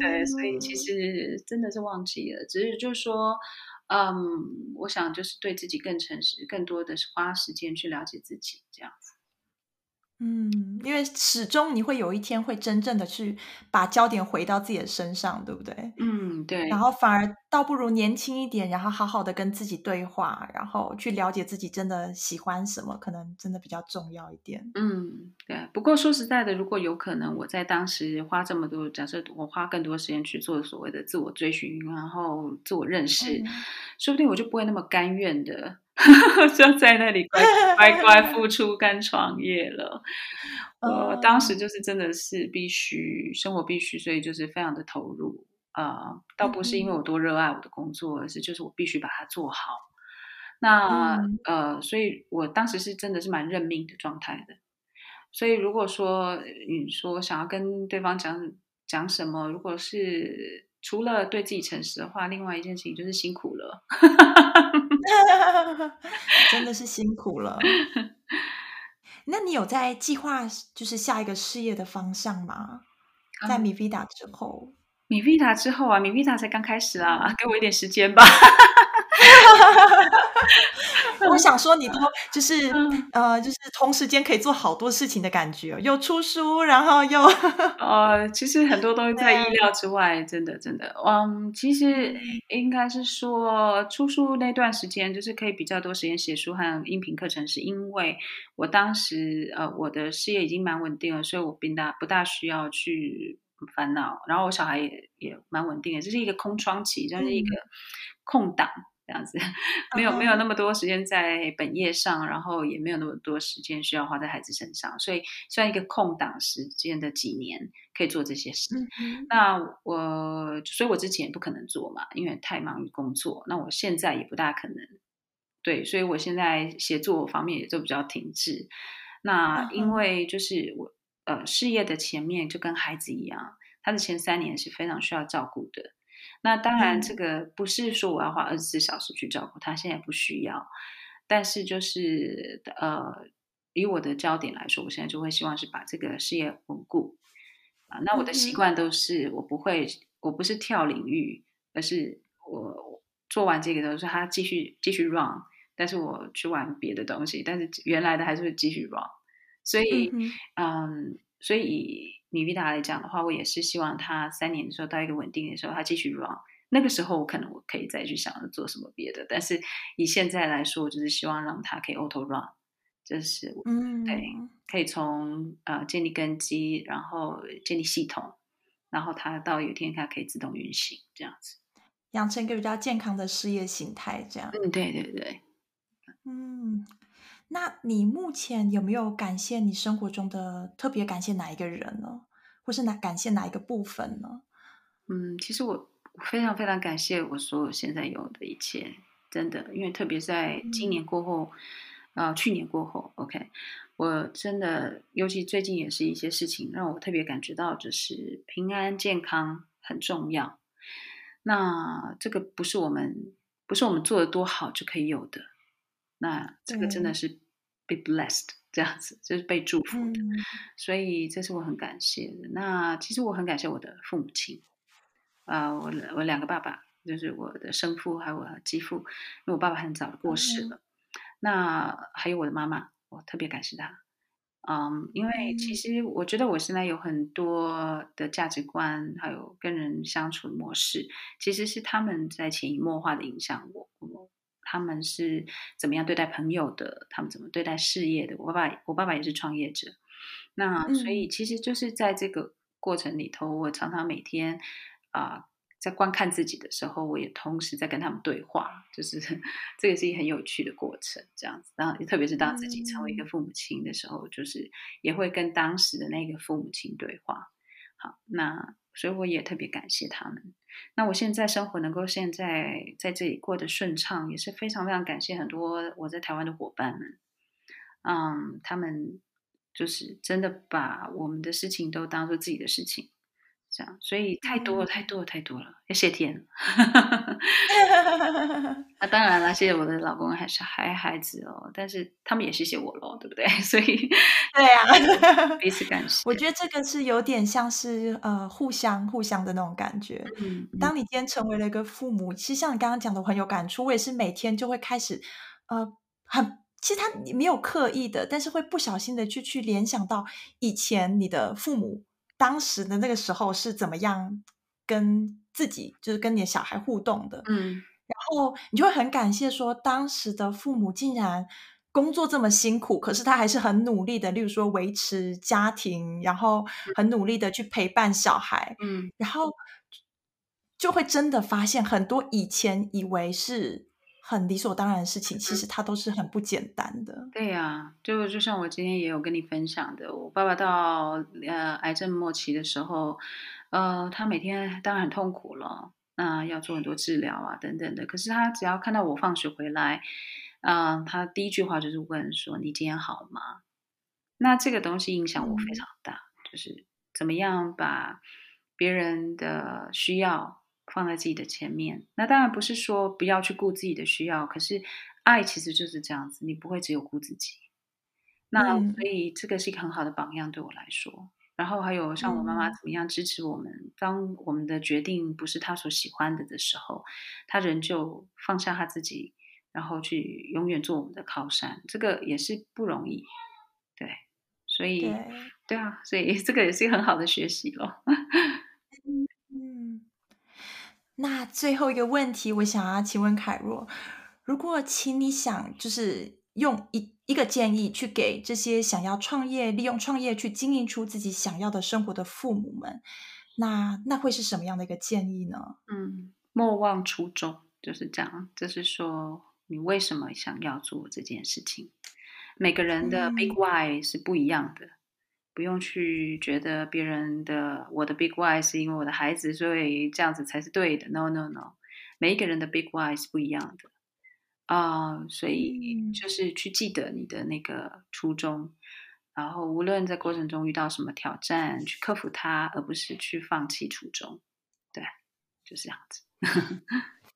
对，所以其实真的是忘记了，只是就是说，嗯，我想就是对自己更诚实，更多的是花时间去了解自己，这样子。嗯，因为始终你会有一天会真正的去把焦点回到自己的身上，对不对？嗯，对。然后反而倒不如年轻一点，然后好好的跟自己对话，然后去了解自己真的喜欢什么，可能真的比较重要一点。嗯，对。不过说实在的，如果有可能，我在当时花这么多，假设我花更多时间去做所谓的自我追寻，然后自我认识，嗯，说不定我就不会那么甘愿的。就在那里乖 乖乖付出跟创业了。我当时就是真的是必须生活必须，所以就是非常的投入啊、呃。倒不是因为我多热爱我的工作，而是就是我必须把它做好。那呃，所以我当时是真的是蛮认命的状态的。所以如果说你说想要跟对方讲讲什么，如果是除了对自己诚实的话，另外一件事情就是辛苦了。真的是辛苦了。那你有在计划就是下一个事业的方向吗？在 MiVida 之后，嗯，MiVida 之后啊，MiVida 才刚开始啊，给我一点时间吧。我想说，你都 就是、嗯、呃，就是同时间可以做好多事情的感觉，又出书，然后又呃，其实很多东西 在意料之外，真的真的，嗯，其实应该是说出书那段时间，就是可以比较多时间写书和音频课程，是因为我当时呃，我的事业已经蛮稳定了，所以我并大不大需要去烦恼，然后我小孩也也蛮稳定的，这是一个空窗期，就是一个空档。嗯这样子，没有没有那么多时间在本业上，然后也没有那么多时间需要花在孩子身上，所以算一个空档时间的几年可以做这些事。嗯、那我，所以我之前也不可能做嘛，因为太忙于工作。那我现在也不大可能，对，所以我现在写作方面也就比较停滞。那因为就是我呃事业的前面就跟孩子一样，他的前三年是非常需要照顾的。那当然，这个不是说我要花二十四小时去照顾他，现在不需要。但是就是呃，以我的焦点来说，我现在就会希望是把这个事业稳固啊。那我的习惯都是，我不会，我不是跳领域，而是我做完这个都是他继续继续 run，但是我去玩别的东西，但是原来的还是会继续 run。所以，嗯，所以。米维达来讲的话，我也是希望他三年的时候到一个稳定的时候，他继续 run。那个时候，我可能我可以再去想着做什么别的。但是以现在来说，我就是希望让他可以 auto run，就是嗯，对，可以从呃建立根基，然后建立系统，然后他到有一天他可以自动运行，这样子，养成一个比较健康的事业形态，这样。嗯，对对对，嗯。那你目前有没有感谢你生活中的特别感谢哪一个人呢？或是哪感谢哪一个部分呢？嗯，其实我非常非常感谢我所有现在有的一切，真的，因为特别在今年过后，嗯、呃，去年过后，OK，我真的，尤其最近也是一些事情让我特别感觉到，就是平安健康很重要。那这个不是我们不是我们做的多好就可以有的，那这个真的是。Be blessed，这样子就是被祝福的，嗯、所以这是我很感谢的。那其实我很感谢我的父母亲，啊、呃，我我两个爸爸，就是我的生父还有我的继父，因为我爸爸很早过世了。嗯、那还有我的妈妈，我特别感谢她。嗯，因为其实我觉得我现在有很多的价值观，还有跟人相处的模式，其实是他们在潜移默化的影响我。他们是怎么样对待朋友的？他们怎么对待事业的？我爸爸，我爸爸也是创业者。那所以其实就是在这个过程里头，我常常每天啊、呃，在观看自己的时候，我也同时在跟他们对话。就是这个是一个很有趣的过程，这样子。然后特别是当自己成为一个父母亲的时候，就是也会跟当时的那个父母亲对话。好，那所以我也特别感谢他们。那我现在生活能够现在在这里过得顺畅，也是非常非常感谢很多我在台湾的伙伴们，嗯，他们就是真的把我们的事情都当做自己的事情。这样，所以太多了，太多了，太多了，要谢天。那当然了，谢谢我的老公还是还孩子哦，但是他们也谢谢我喽，对不对？所以，对啊，彼此感谢。我觉得这个是有点像是呃互相互相的那种感觉。嗯，当你今天成为了一个父母，其实像你刚刚讲的，我很有感触。我也是每天就会开始呃很，其实他没有刻意的，但是会不小心的去去联想到以前你的父母。当时的那个时候是怎么样跟自己，就是跟你的小孩互动的？嗯，然后你就会很感谢说，当时的父母竟然工作这么辛苦，可是他还是很努力的，例如说维持家庭，然后很努力的去陪伴小孩。嗯，然后就会真的发现很多以前以为是。很理所当然的事情，其实它都是很不简单的。对呀、啊，就就像我今天也有跟你分享的，我爸爸到呃癌症末期的时候，呃，他每天当然很痛苦了，那、呃、要做很多治疗啊等等的。可是他只要看到我放学回来，嗯、呃，他第一句话就是问说：“你今天好吗？”那这个东西影响我非常大，嗯、就是怎么样把别人的需要。放在自己的前面，那当然不是说不要去顾自己的需要，可是爱其实就是这样子，你不会只有顾自己。那所以这个是一个很好的榜样，对我来说，然后还有像我妈妈怎么样支持我们，嗯、当我们的决定不是她所喜欢的的时候，她仍旧放下她自己，然后去永远做我们的靠山，这个也是不容易。对，所以对，对啊，所以 这个也是一个很好的学习咯。嗯，那最后一个问题，我想要请问凯若，如果请你想就是用一一个建议去给这些想要创业、利用创业去经营出自己想要的生活的父母们，那那会是什么样的一个建议呢？嗯，莫忘初衷，就是这样。就是说，你为什么想要做这件事情？每个人的 big why 是不一样的，嗯、不用去觉得别人的我的 big why 是因为我的孩子，所以这样子才是对的。No no no，每一个人的 big why 是不一样的啊，uh, 所以就是去记得你的那个初衷，嗯、然后无论在过程中遇到什么挑战，去克服它，而不是去放弃初衷。对，就是这样子。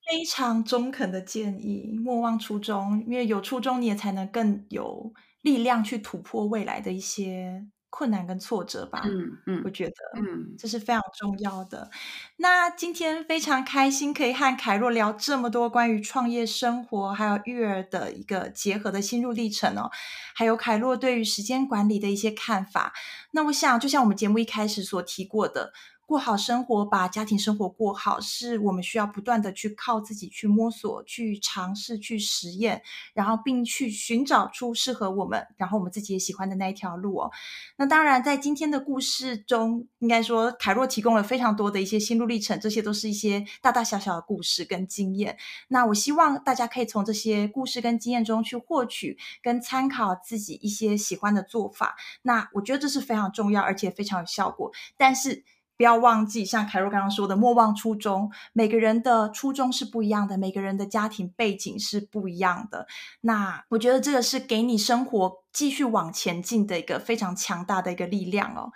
非常中肯的建议，莫忘初衷，因为有初衷，你也才能更有力量去突破未来的一些困难跟挫折吧。嗯嗯，嗯我觉得，嗯，这是非常重要的。那今天非常开心可以和凯若聊这么多关于创业生活还有育儿的一个结合的心路历程哦，还有凯若对于时间管理的一些看法。那我想，就像我们节目一开始所提过的。过好生活，把家庭生活过好，是我们需要不断的去靠自己去摸索、去尝试、去实验，然后并去寻找出适合我们，然后我们自己也喜欢的那一条路哦。那当然，在今天的故事中，应该说凯若提供了非常多的一些心路历程，这些都是一些大大小小的故事跟经验。那我希望大家可以从这些故事跟经验中去获取跟参考自己一些喜欢的做法。那我觉得这是非常重要，而且非常有效果。但是，不要忘记，像凯若刚刚说的，莫忘初衷。每个人的初衷是不一样的，每个人的家庭背景是不一样的。那我觉得这个是给你生活继续往前进的一个非常强大的一个力量哦。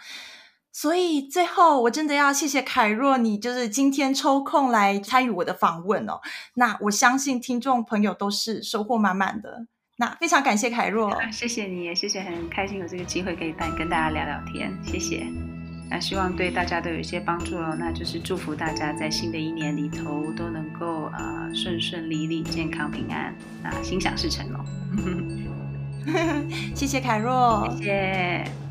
所以最后，我真的要谢谢凯若，你就是今天抽空来参与我的访问哦。那我相信听众朋友都是收获满满的。那非常感谢凯若，谢谢你，也谢谢，很开心有这个机会可以跟大家聊聊天，谢谢。那希望对大家都有一些帮助哦，那就是祝福大家在新的一年里头都能够啊、呃、顺顺利利、健康平安啊，心想事成哦。谢谢凯若，谢谢。